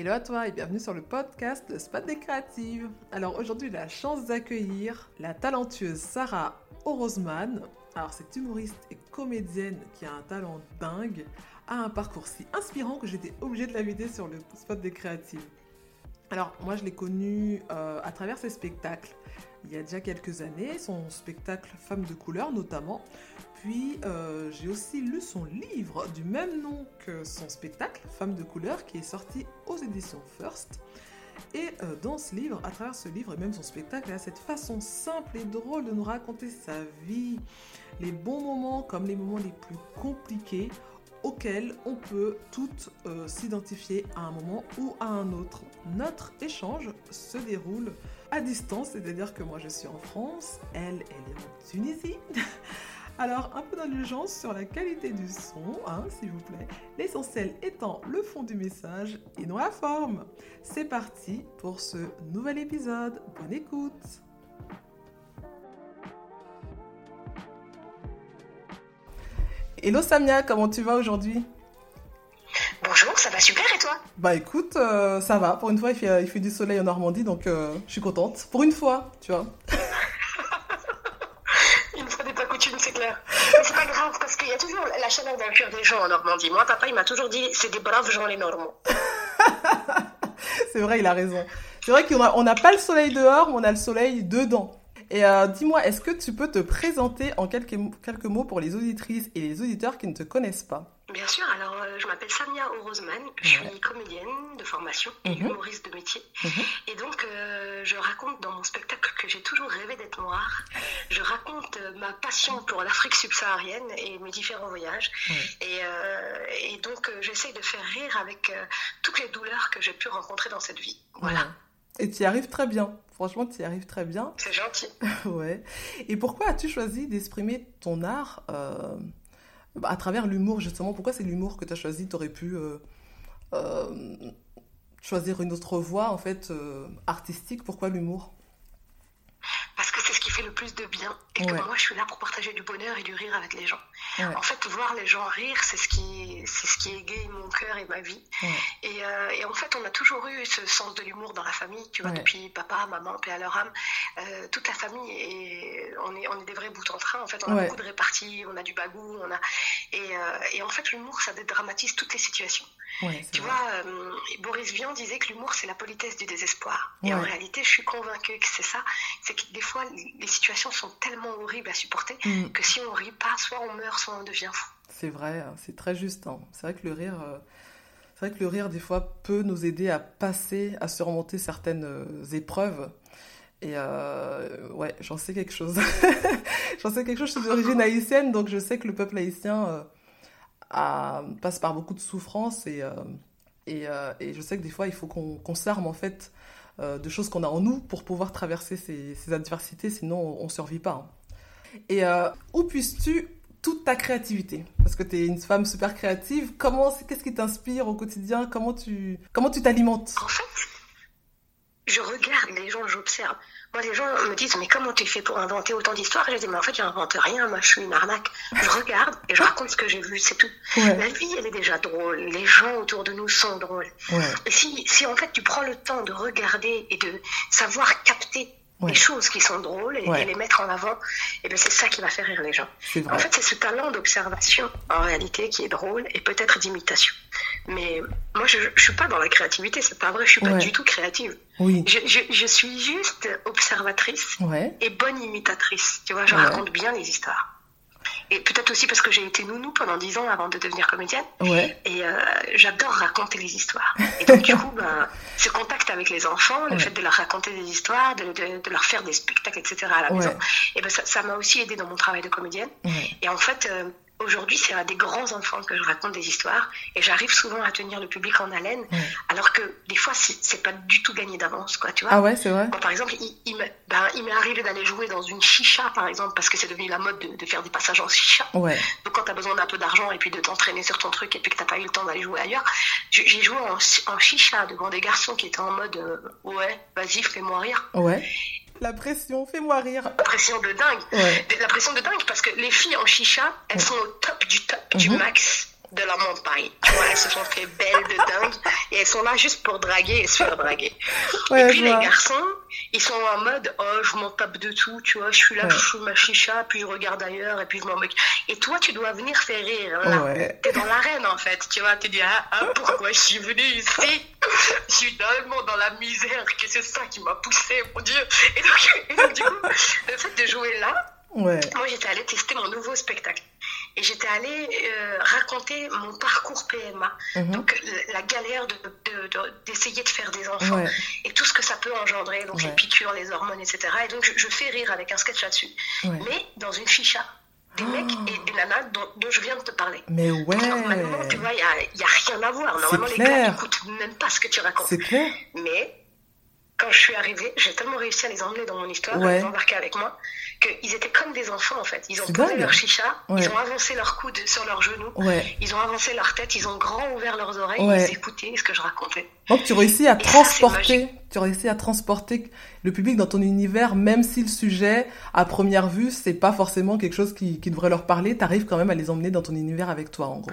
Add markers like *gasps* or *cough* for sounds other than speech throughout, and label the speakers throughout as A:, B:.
A: Hello à toi et bienvenue sur le podcast Spot des Créatives. Alors aujourd'hui, la chance d'accueillir la talentueuse Sarah Orosman. Alors cette humoriste et comédienne qui a un talent dingue, a un parcours si inspirant que j'étais obligée de l'inviter sur le Spot des Créatives. Alors moi je l'ai connue euh, à travers ses spectacles il y a déjà quelques années, son spectacle Femme de couleur notamment. Puis euh, j'ai aussi lu son livre du même nom que son spectacle Femme de couleur qui est sorti aux éditions First. Et euh, dans ce livre, à travers ce livre et même son spectacle, il a cette façon simple et drôle de nous raconter sa vie, les bons moments comme les moments les plus compliqués auxquels on peut toutes euh, s'identifier à un moment ou à un autre. Notre échange se déroule à distance, c'est-à-dire que moi je suis en France, elle, elle est en Tunisie. *laughs* Alors, un peu d'indulgence sur la qualité du son, hein, s'il vous plaît. L'essentiel étant le fond du message et non la forme. C'est parti pour ce nouvel épisode. Bonne écoute Hello Samia, comment tu vas aujourd'hui?
B: Bonjour, ça va super et toi?
A: Bah écoute, euh, ça va. Pour une fois, il fait, il fait du soleil en Normandie, donc euh, je suis contente. Pour une fois, tu vois.
B: une fois n'est pas coutume, c'est c'est pas grave, parce qu'il y a toujours la chaleur d'un cœur des gens en Normandie. Moi, papa, il m'a toujours dit, c'est des braves gens les Normands. *laughs*
A: c'est vrai, il a raison. C'est vrai qu'on n'a pas le soleil dehors, mais on a le soleil dedans. Et euh, dis-moi, est-ce que tu peux te présenter en quelques, quelques mots pour les auditrices et les auditeurs qui ne te connaissent pas?
B: Bien sûr, alors euh, je m'appelle Samia Orozman, je suis comédienne de formation et mhm. humoriste de métier. Mhm. Et donc euh, je raconte dans mon spectacle que j'ai toujours rêvé d'être noire. Je raconte ma passion pour l'Afrique subsaharienne et mes différents voyages. Et, et, donc j'essaye de faire rire avec toutes les douleurs que j'ai pu rencontrer dans cette vie. Voilà.
A: Et tu y arrives très bien. Franchement, tu y arrives très bien. *laughs*
B: C'est gentil.
A: ouais. Et pourquoi as-tu choisi d'exprimer ton art euh, à travers l'humour, justement? Pourquoi c'est l'humour que tu as choisi? Tu aurais pu euh, euh, choisir une autre voie, en fait, artistique. Pourquoi l'humour
B: parce que c'est ce qui fait le plus de bien et que moi je suis là pour partager du bonheur et du rire avec les gens. En fait, voir les gens rire, c'est ce qui c'est ce qui égaye mon cœur et ma vie. Et, euh, et, en fait, on a toujours eu ce sens de l'humour dans la famille, tu vois, depuis papa, maman, père à leur âme, euh, toute la famille et on est on est des vrais bouts en train. En fait, on a beaucoup de réparties, on a du bagou, on a et, euh, et en fait l'humour ça dédramatise toutes les situations. tu vois, Boris Vian disait que l'humour c'est la politesse du désespoir. Et en réalité, je suis convaincue que c'est ça. C'est que des fois, les situations sont tellement horribles à supporter mm. que si on rit pas, soit on meurt, soit on devient fou.
A: C'est vrai, hein, c'est très juste. Hein. C'est vrai que le rire, euh, c'est vrai que le rire des fois peut nous aider à passer, à surmonter certaines euh, épreuves. Et euh, ouais, j'en sais quelque chose. *laughs* j'en sais quelque chose. Je suis d'origine haïtienne, donc je sais que le peuple haïtien a, passe par beaucoup de souffrances et, et, et, je sais que des fois il faut qu'on s'arme en fait euh, de choses qu'on a en nous pour pouvoir traverser ces, adversités, sinon on ne survit pas. Hein. Et euh, où puisses-tu toute ta créativité? Parce que tu es une femme super créative. Comment, qu'est-ce qui t'inspire au quotidien? Comment tu, comment tu t'alimentes?
B: En fait, je regarde les gens, j'observe. Moi, les gens me disent, mais comment tu fais pour inventer autant d'histoires? Je dis, mais en fait, j'invente rien, moi, je suis une arnaque. Je regarde et je raconte ce que j'ai vu, c'est tout. La vie, elle est déjà drôle. Les gens autour de nous sont drôles. Et si, si, en fait, tu prends le temps de regarder et de savoir capter les choses qui sont drôles et, les mettre en avant, et ben c'est ça qui va faire rire les gens. En fait, c'est ce talent d'observation en réalité qui est drôle et peut-être d'imitation. Mais moi, je, je suis pas dans la créativité, c'est pas vrai, je suis pas du tout créative. Oui. Je, je, je suis juste observatrice et bonne imitatrice. Tu vois, je raconte bien les histoires. Et peut-être aussi parce que j'ai été nounou pendant dix ans avant de devenir comédienne. Ouais. Et euh, j'adore raconter les histoires. Et donc, du coup, ben, ce contact avec les enfants, le fait de leur raconter des histoires, de, de, de, leur faire des spectacles, etc. à la maison, et ben, ça m'a aussi aidé dans mon travail de comédienne. Et en fait, euh, Aujourd'hui, c'est à des grands enfants que je raconte des histoires et j'arrive souvent à tenir le public en haleine, alors que des fois, c'est pas du tout gagné d'avance, quoi, tu vois.
A: Ah ouais, c'est vrai.
B: par exemple, il, ben, il m'est arrivé d'aller jouer dans une chicha, par exemple, parce que c'est devenu la mode de, faire des passages en chicha. Ouais. Donc, quand t'as besoin d'un peu d'argent et puis de t'entraîner sur ton truc et puis que t'as pas eu le temps d'aller jouer ailleurs, j'ai joué en, en, chicha devant des garçons qui étaient en mode, euh, ouais, vas-y, fais-moi rire.
A: Ouais. La pression, fais-moi rire.
B: La pression de dingue. La pression de dingue parce que les filles en chicha, elles sont au top du top, du mhm. max. De la montagne. Tu vois, elles se sont fait belles de dingue et elles sont là juste pour draguer et se faire draguer. et puis les garçons, ils sont en mode oh je m'en tape de tout, tu vois, je suis là, je fous ma chicha, puis je regarde ailleurs et puis je m'en moque. Et toi, tu dois venir faire rire. Là. Ouais. T'es dans l'arène en fait, tu vois, tu dis ah, ah, pourquoi je suis venue ici? Je suis tellement dans la misère que c'est ça qui m'a poussé, mon Dieu. Et donc, et donc du coup, le fait de jouer là. Moi, j'étais allée tester mon nouveau spectacle. Et j'étais allée euh, raconter mon parcours PMA. Mhm. Donc, la galère d'essayer de, de, faire des enfants. Et tout ce que ça peut engendrer. Donc, les piqûres, les hormones, etc. Et donc, je, fais rire avec un sketch là-dessus. Mais dans une ficha des mecs et des nanas dont, je viens de te parler.
A: Mais ouais.
B: Normalement, tu vois, il n'y a, a, rien à voir. Normalement, les gars n'écoutent même pas ce que tu racontes.
A: C'est clair.
B: Mais quand je suis arrivée, j'ai tellement réussi à les emmener dans mon histoire, à les embarquer avec moi, qu'ils étaient comme des enfants en fait. Ils ont posé leur chicha, ils ont avancé leur coude sur leurs genoux, ils ont avancé leur tête, ils ont grand ouvert leurs oreilles, ils écoutaient ce que je racontais.
A: Donc tu réussis à transporter, tu réussis à transporter le public dans ton univers, même si le sujet, à première vue, c'est pas forcément quelque chose qui, devrait leur parler, tu arrives quand même à les emmener dans ton univers avec toi en gros.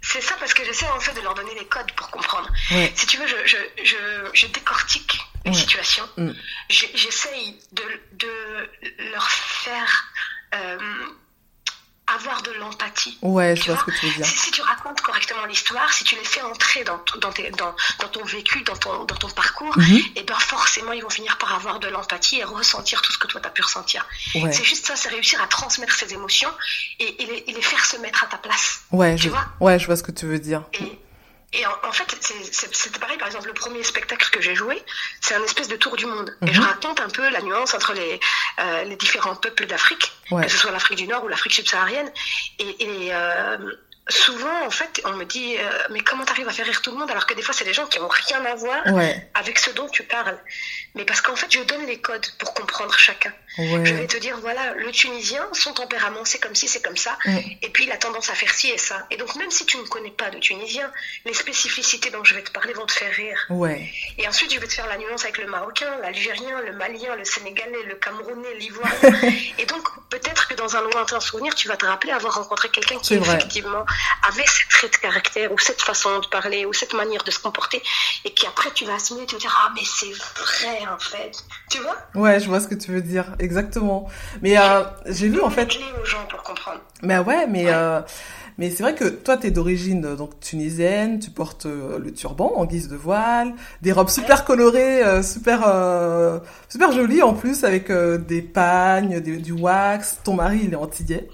B: C'est ça parce que j'essaie en fait de leur donner les codes pour comprendre. Si tu veux, je, je, je, je décortique une situation. Mm. J'essaye de, de, leur faire euh, avoir de l'empathie.
A: Ouais, je vois, ce que tu veux dire.
B: Si, tu racontes correctement l'histoire, si tu les fais entrer dans, dans, tes, dans, dans ton vécu, dans ton, dans ton parcours, mhm. et eh ben forcément, ils vont finir par avoir de l'empathie et ressentir tout ce que toi, tu as pu ressentir. C'est juste ça, c'est réussir à transmettre ces émotions et, et, les, faire se mettre à ta place.
A: Ouais, tu je, vois ouais, je vois ce que tu veux dire.
B: Et en, fait, c'était pareil, par exemple, le premier spectacle que j'ai joué, c'est un espèce de tour du monde. Et je mhm. raconte un peu la nuance entre les, euh, les différents peuples d'Afrique, que ce soit l'Afrique du Nord ou l'Afrique subsaharienne. Et, et euh, souvent, en fait, on me dit, euh, mais comment t'arrives à faire rire tout le monde alors que des fois, c'est des gens qui n'ont rien à voir avec ce dont tu parles. Mais parce qu'en fait, je donne les codes pour comprendre chacun. Je vais te dire, voilà, le Tunisien, son tempérament, c'est comme ci, c'est comme ça. Mm. Et puis, il a tendance à faire ci et ça. Et donc, même si tu ne connais pas de Tunisien, les spécificités dont je vais te parler vont te faire rire.
A: Ouais.
B: Et ensuite, je vais te faire la nuance avec le Marocain, l'Algérien, le Malien, le Sénégalais, le Camerounais, l'Ivoirien. *laughs* et donc, peut-être que dans un lointain souvenir, tu vas te rappeler avoir rencontré quelqu'un qui, effectivement, avait cette trait de caractère, ou cette façon de parler, ou cette manière de se comporter, et qui après, tu vas assimiler et te dire, ah, mais c'est vrai, en fait. Tu vois?
A: Ouais, je vois ce que tu veux dire, exactement. Mais euh, j'ai vu en fait.
B: aux gens pour comprendre.
A: Mais ouais, mais euh, mais c'est vrai que toi, tu es d'origine euh, donc tunisienne, tu portes le turban en guise de voile, des robes super colorées, super super jolies en plus avec des pagnes, du wax. Ton mari, il est antillais.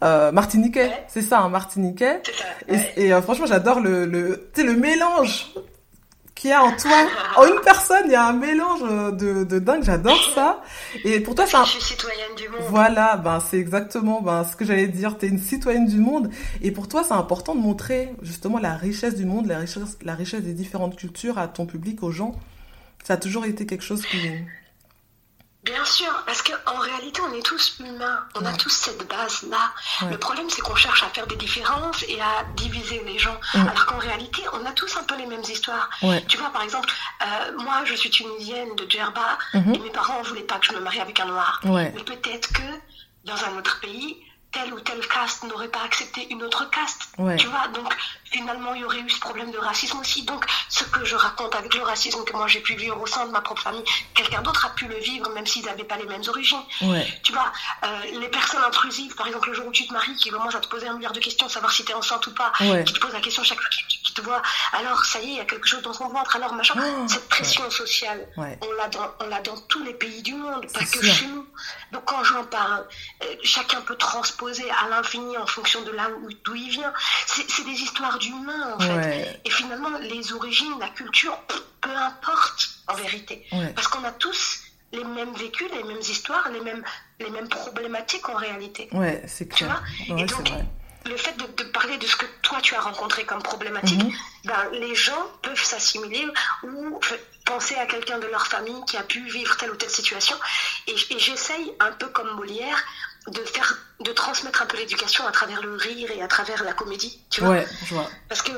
A: Martiniquais, c'est ça, un martiniquais. Et, et franchement, j'adore le, le, le mélange qui a en toi. *laughs* En une personne, il y a un mélange de, de dingue, j'adore ça. Et pour toi,
B: c'est un... Je suis citoyenne du monde.
A: Voilà, ben, c'est exactement ben, ce que j'allais dire. Tu es une citoyenne du monde. Et pour toi, c'est important de montrer justement la richesse du monde, la richesse, la richesse des différentes cultures à ton public, aux gens. Ça a toujours été quelque chose qui...
B: Bien sûr, parce qu'en réalité, on est tous humains, on a tous cette base-là. Le problème, c'est qu'on cherche à faire des différences et à diviser les gens, alors qu'en réalité, on a tous un peu les mêmes histoires. Tu vois, par exemple, euh, moi, je suis tunisienne de Djerba, mhm. et mes parents ne voulaient pas que je me marie avec un noir. Mais peut-être que dans un autre pays, telle ou telle caste n'aurait pas accepté une autre caste. Tu vois, donc finalement, il y aurait eu ce problème de racisme aussi. Donc, ce que je raconte avec le racisme que moi j'ai pu vivre au sein de ma propre famille, quelqu'un d'autre a pu le vivre, même s'ils n'avaient pas les mêmes origines. Tu vois, euh, les personnes intrusives, par exemple, le jour où tu te maries, qui commencent à te poser un milliard de questions, savoir si tu es enceinte ou pas, qui te pose la question chaque fois te voient, alors ça y est, il y a quelque chose dans son ventre, alors machin. Oh, Cette pression sociale, on l'a dans, dans tous les pays du monde, pas que chez nous. Donc, quand j'en parle, euh, chacun peut transporter à l'infini en fonction de là d'où il vient. C'est des histoires d'humains, en fait. Et finalement, les origines, la culture, peu importe, en vérité. Parce qu'on a tous les mêmes vécus, les mêmes histoires, les mêmes, les mêmes problématiques en réalité.
A: Ouais, c'est clair.
B: et donc, le fait de, parler de ce que toi tu as rencontré comme problématique, mhm. ben, les gens peuvent s'assimiler ou penser à quelqu'un de leur famille qui a pu vivre telle ou telle situation. Et, et j'essaye, un peu comme Molière, de faire de transmettre un peu l'éducation à travers le rire et à travers la comédie tu vois
A: ouais je vois
B: parce que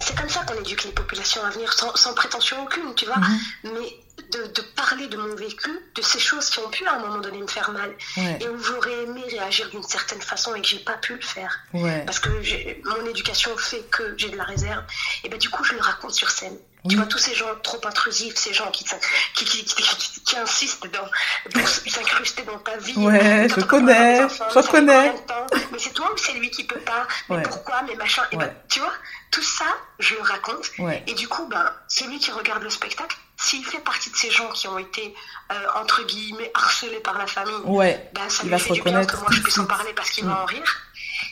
B: c'est comme ça qu'on éduque les populations à venir sans, prétention aucune tu vois mhm. mais de, parler de mon vécu, de ces choses qui ont pu à un moment donné me faire mal, et où j'aurais aimé réagir d'une certaine façon et que j'ai pas pu le faire, parce que mon éducation fait que j'ai de la réserve, et ben du coup je le raconte sur scène. Tu vois, tous ces gens trop intrusifs, ces gens qui, qui, qui, qui, insistent dans, pour s'incruster dans ta vie.
A: Ouais, je connais, je connais.
B: Mais c'est toi ou c'est lui qui peut pas? Mais pourquoi? Mais machin. Et ben, tu vois, tout ça, je le raconte. Et du coup, ben, celui qui regarde le spectacle, s'il fait partie de ces gens qui ont été, euh, entre guillemets, harcelés par la famille,
A: ouais, ben, ça il va se reconnaître.
B: que moi je puisse en parler parce qu'il va en rire.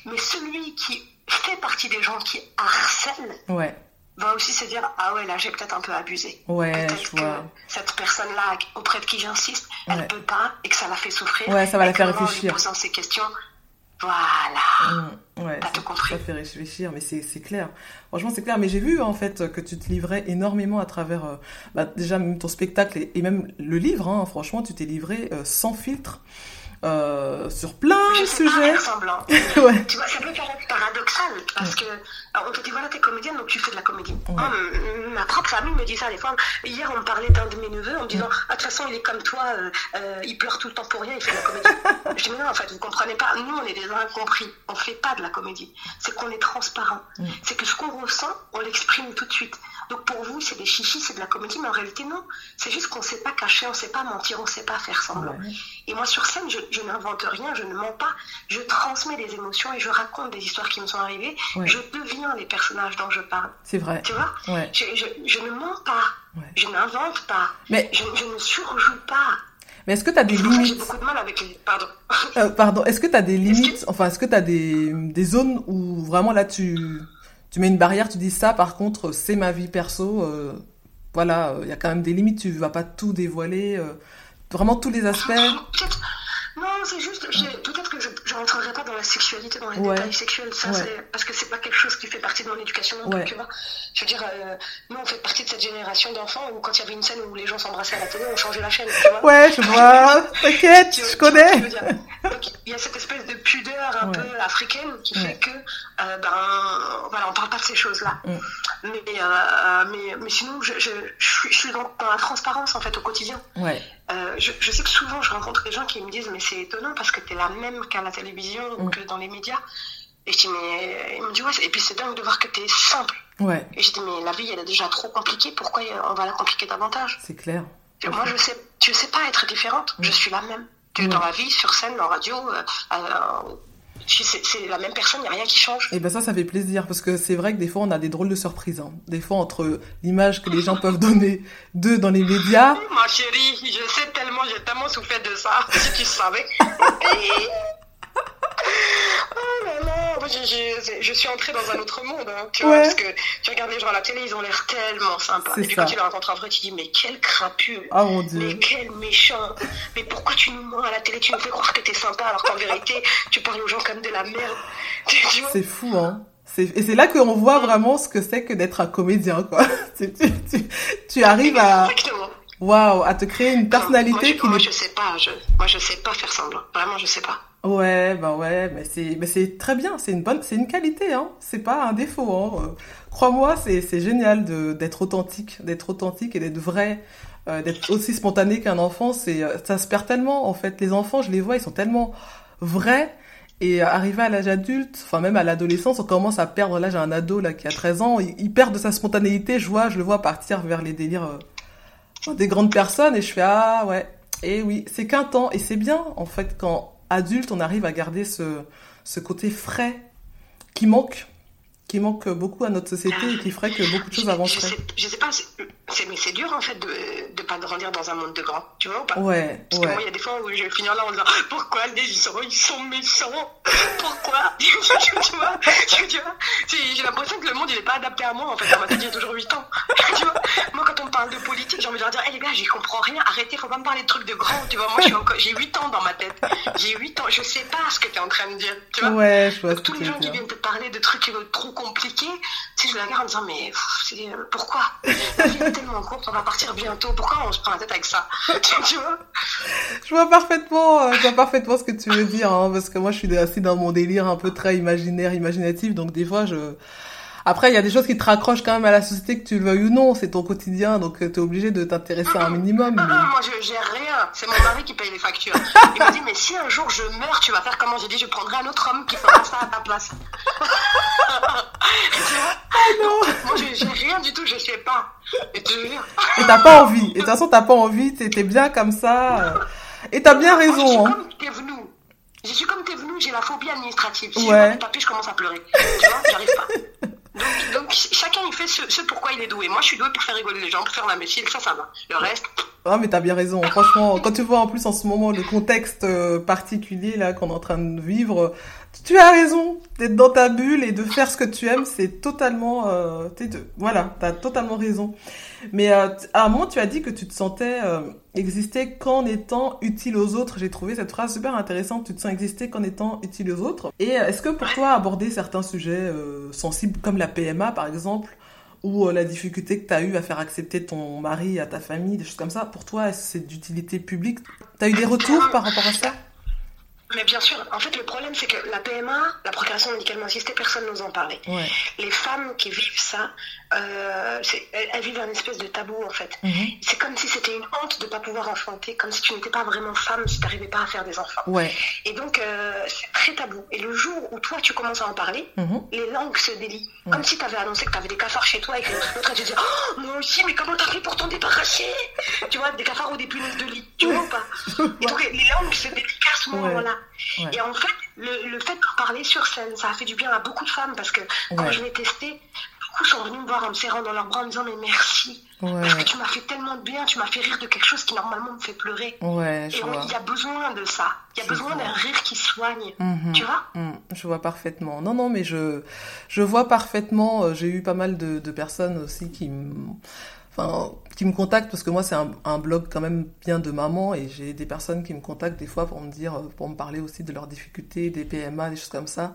B: Mais celui qui fait partie des gens qui harcèlent,
A: ouais
B: va aussi se dire ah ouais là j'ai peut-être un peu abusé.
A: Ouais
B: peut-être que cette personne là auprès de qui j'insiste elle ne peut pas et que ça la fait souffrir.
A: Ouais ça va la faire réfléchir
B: en posant ces questions voilà.
A: Mmh, ouais, tout compris. ça fait réfléchir mais c'est clair. Franchement c'est clair mais j'ai vu en fait que tu te livrais énormément à travers euh, bah, déjà même ton spectacle et, même le livre hein, franchement tu t'es livré euh, sans filtre euh, sur plein de sujets. *laughs*
B: ouais. Tu vois, ça peut paraître paradoxal parce que on te dit voilà t'es comédienne donc tu fais de la comédie. ma propre famille me dit ça des fois. Hier on me parlait d'un de mes neveux en me disant ah de toute façon il est comme toi, euh, euh, il pleure tout le temps pour rien, il fait de la comédie. *laughs* je dis mais non en fait vous comprenez pas, nous on est des incompris, on fait pas de la comédie. C'est qu'on est transparent. C'est que ce qu'on ressent on l'exprime tout de suite. Donc pour vous, c'est des chichis, c'est de la comédie, mais en réalité, non. C'est juste qu'on ne sait pas cacher, on ne sait pas mentir, on ne sait pas faire semblant. Et moi, sur scène, je, n'invente rien, je ne mens pas. Je transmets des émotions et je raconte des histoires qui me sont arrivées. Je deviens les personnages dont je parle.
A: C'est vrai.
B: Tu vois? Je, ne mens pas. Je n'invente pas. Mais... Je, ne surjoue pas.
A: Mais est-ce que tu as des limites J'ai
B: beaucoup de mal avec les... Pardon.
A: Euh, pardon. Est-ce que tu as des limites? Enfin, est-ce que tu as des, des zones où vraiment là, tu tu mets une barrière, tu dis ça, par contre, c'est ma vie perso. Euh, voilà, il y a quand même des limites, tu vas pas tout dévoiler. Euh, vraiment tous les aspects.
B: Non, c'est juste, que je rentrerai pas dans la sexualité, dans les détails sexuels, ça, parce que c'est pas quelque chose qui fait partie de mon éducation non tu vois. Je veux dire, euh, nous, on fait partie de cette génération d'enfants où quand il y avait une scène où les gens s'embrassaient à la télé, on changeait la chaîne, tu vois.
A: Ouais, je vois, *laughs* t'inquiète, je connais.
B: il y a cette espèce de pudeur un peu africaine qui fait que, euh, ben, voilà, on parle pas de ces choses-là. Mm. Mais, euh, mais, mais sinon, je, je, je, suis dans, dans, la transparence, en fait, au quotidien.
A: Ouais.
B: Euh, je, je, sais que souvent, je rencontre des gens qui me disent, mais c'est étonnant parce que tu es la même qu'à la télévision ou mm. que dans les médias. Et je dis, mais il me dit, ouais, et puis c'est dingue de voir que tu es simple.
A: Ouais.
B: Et je dis, mais la vie, elle est déjà trop compliquée, pourquoi on va la compliquer davantage?
A: C'est clair.
B: moi, je sais, je sais pas être différente, je mm. suis la même. Que dans la vie, sur scène, en radio, euh, euh c'est la même personne, il n'y a rien qui change.
A: Et ben ça, ça fait plaisir parce que c'est vrai que des fois, on a des drôles de surprises. Hein. Des fois, entre l'image que les gens peuvent donner d'eux dans les médias.
B: Ma chérie, je sais tellement, j'ai tellement souffert de ça, si tu savais. *laughs* là, je, suis entrée dans un autre monde, hein, tu vois, parce que tu regardes les gens à la télé, ils ont l'air tellement sympas. Et puis quand tu les rencontres en vrai, tu dis, mais quel crapule,
A: oh, mon Dieu.
B: mais quel méchant, mais pourquoi tu nous mens à la télé, tu nous fais croire que t'es sympa, alors qu'en vérité, tu parles aux gens comme de la merde. *laughs*
A: C'est fou, hein. Et c'est là qu'on voit vraiment ce que c'est que d'être un comédien, quoi. *laughs* tu, tu, tu, arrives à... Waouh, à te créer une personnalité
B: qui moi, je sais pas, je, moi je sais pas faire semblant. Vraiment, je sais pas.
A: Ouais, bah ouais, mais c'est, mais c'est très bien, c'est une bonne, c'est une qualité, hein. C'est pas un défaut, hein. Euh, crois-moi, c'est, c'est génial de, d'être authentique, d'être authentique et d'être vrai, euh, d'être aussi spontané qu'un enfant. C'est, euh, ça se perd tellement, en fait. Les enfants, je les vois, ils sont tellement vrais. Et arrivé à l'âge adulte, enfin même à l'adolescence, on commence à perdre. Là, j'ai un ado là qui a 13 ans, il, perd de sa spontanéité. Je vois, je le vois partir vers les délires des grandes personnes, et je fais ah ouais. Et oui, c'est qu'un temps, et c'est bien en fait quand adulte, on arrive à garder ce, ce côté frais qui manque qui manque beaucoup à notre société et qui ferait que beaucoup de choses avanceraient.
B: Je sais, pas, mais c'est dur en fait de ne pas grandir dans un monde de grands, tu vois ou pas?
A: Ouais.
B: Parce
A: que
B: moi, il y a des fois où je vais finir là en disant pourquoi les gens ils sont méchants? Pourquoi? *laughs* Tu vois, J'ai l'impression que le monde il n'est pas adapté à moi en fait. On m'a dit il y a toujours 8 ans. *laughs* tu vois? Moi, quand on me parle de politique, j'ai envie de leur dire hé hey, les gars, j'y comprends rien, arrêtez, faut pas me parler de trucs de grands, tu vois? Moi, j'ai 8 ans dans ma tête. J'ai 8 ans, je sais pas ce que tu es en train de dire, tu vois?
A: Ouais, je vois.
B: tous les gens qui viennent te parler de trucs trop compliqué, tu sais, je la regarde en disant, mais euh, pourquoi? La vie est tellement courte, on va partir bientôt, pourquoi on se prend la tête avec ça? *laughs* Tu, vois?
A: Je vois parfaitement, euh, je vois parfaitement ce que tu veux dire, hein, parce que moi je suis assez dans mon délire un peu très imaginaire, imaginatif, donc des fois je Après, il y a des choses qui te raccrochent quand même à la société, que tu le veuilles ou non. C'est ton quotidien, donc tu es obligé de t'intéresser à un minimum.
B: Non, non, moi, je gère rien. C'est mon *laughs* mari qui paye les factures. Il m'a dit, mais si un jour je meurs, tu vas faire comment J'ai dit, je prendrai un autre homme qui fera ça à ta place. *laughs* tu vois
A: oh non.
B: Moi, je gère rien du tout, je sais pas. Et tu
A: t'as pas envie. Et de toute façon, t'as pas envie, t'es bien comme ça. Et t'as bien raison.
B: Moi, je suis
A: hein.
B: comme t'es venu. Je suis comme t'es venu, j'ai la phobie administrative. Si ouais. je papiers, je commence à pleurer. Tu vois, j'arrive pas. *laughs* Donc, donc, chacun il fait ce, ce, pourquoi il est doué. Moi je suis doué pour faire rigoler les gens, pour faire la métier, ça ça va. Le reste.
A: Ah mais t'as bien raison. Franchement, quand tu vois en plus en ce moment le contexte euh, particulier là qu'on est en train de vivre, tu as raison d'être dans ta bulle et de faire ce que tu aimes, c'est totalement, euh, voilà, t'as totalement raison. Mais euh, à un moment, tu as dit que tu te sentais euh, exister qu'en étant utile aux autres. J'ai trouvé cette phrase super intéressante. Tu te sens exister qu'en étant utile aux autres. Et euh, est-ce que pour toi, aborder certains sujets euh, sensibles comme la PMA, par exemple, ou la difficulté que tu as eu à faire accepter ton mari à ta famille, des choses comme ça, pour toi, c'est d'utilité publique? Tu as eu des retours par rapport à ça?
B: Mais bien sûr, en fait, le problème, c'est que la PMA, la procréation médicalement assistée, personne n'ose en parler.
A: Ouais.
B: Les femmes qui vivent ça, euh, elles, elles, vivent un espèce de tabou, en fait.
A: Mm -hmm.
B: C'est comme si c'était une honte de ne pas pouvoir enfanter, comme si tu n'étais pas vraiment femme si tu n'arrivais pas à faire des enfants.
A: Ouais.
B: Et donc, euh, c'est très tabou. Et le jour où toi, tu commences à en parler,
A: mm -hmm.
B: les langues se délient. Comme si tu avais annoncé que tu avais des cafards chez toi et que l'autre, te dit Oh, moi aussi, mais comment t'as fait pour t'en débarrasser? Tu vois, des cafards ou des punaises de lit. Tu vois ou pas? *laughs* Et donc, les langues se délient à ce moment-là.
A: Ouais.
B: Et en fait, le, le fait de parler sur scène, ça a fait du bien à beaucoup de femmes parce que quand je l'ai testé, beaucoup sont venus me voir en me serrant dans leurs bras en me disant mais merci
A: Ouais.
B: parce que tu m'as fait tellement de bien, tu m'as fait rire de quelque chose qui normalement me fait pleurer.
A: Ouais, je
B: Et il y a besoin de ça. Il y a besoin d'un rire qui soigne.
A: Mhm.
B: Tu vois?
A: Mm, je vois parfaitement. Non, non, mais je, je vois parfaitement. euh, J'ai eu pas mal de, de personnes aussi qui enfin, qui me contactent parce que moi c'est un, un blog quand même bien de maman et j'ai des personnes qui me contactent des fois pour me dire, euh, pour me parler aussi de leurs difficultés, des PMA, des choses comme ça.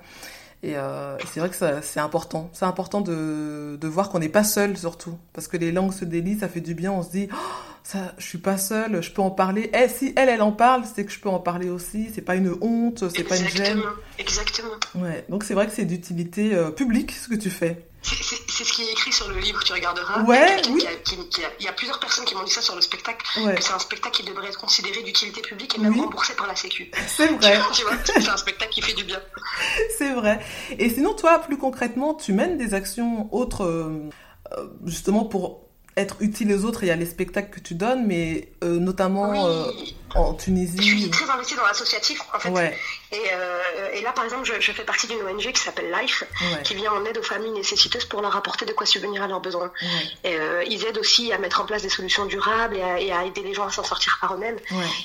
A: Et, euh, et c'est vrai que c'est important. C'est important de, de voir qu'on n'est pas seul surtout. Parce que les langues se délient, ça fait du bien. On se dit, Oh, ça, je suis pas seule, je peux en parler. Eh, si elle, elle en parle, c'est que je peux en parler aussi. C'est pas une honte, c'est pas une gêne.
B: Exactement. Exactement.
A: Ouais, donc c'est vrai que c'est d'utilité euh, publique ce que tu fais.
B: C'est- ce qui est écrit sur le livre, tu regarderas.
A: Ouais,
B: Il y
A: oui.
B: qui a- qui- qui a- il y a plusieurs personnes qui m'ont dit ça sur le spectacle,
A: Ouais,
B: que c'est un spectacle qui devrait être considéré d'utilité publique et même
A: Oui.
B: remboursé par la Sécu. *laughs*
A: c'est vrai,
B: tu vois, c'est un spectacle qui fait du bien. *laughs*
A: c'est vrai. Et sinon, toi, plus concrètement, tu mènes des actions autres, euh, euh, justement pour être utile aux autres. Il y a les spectacles que tu donnes, mais euh, notamment
B: Oui.
A: euh, en
B: Je suis
A: Tunisie.
B: très investie dans l'associatif, en fait.
A: Ouais,
B: Et, euh, et là, par exemple, je, je fais partie d'une ONG qui s'appelle Life,
A: ouais,
B: qui vient en aide aux familles nécessiteuses pour leur apporter de quoi subvenir à leurs besoins.
A: ouais,
B: Et, euh, ils aident aussi à mettre en place des solutions durables et à, et à aider les gens à s'en sortir par eux-mêmes.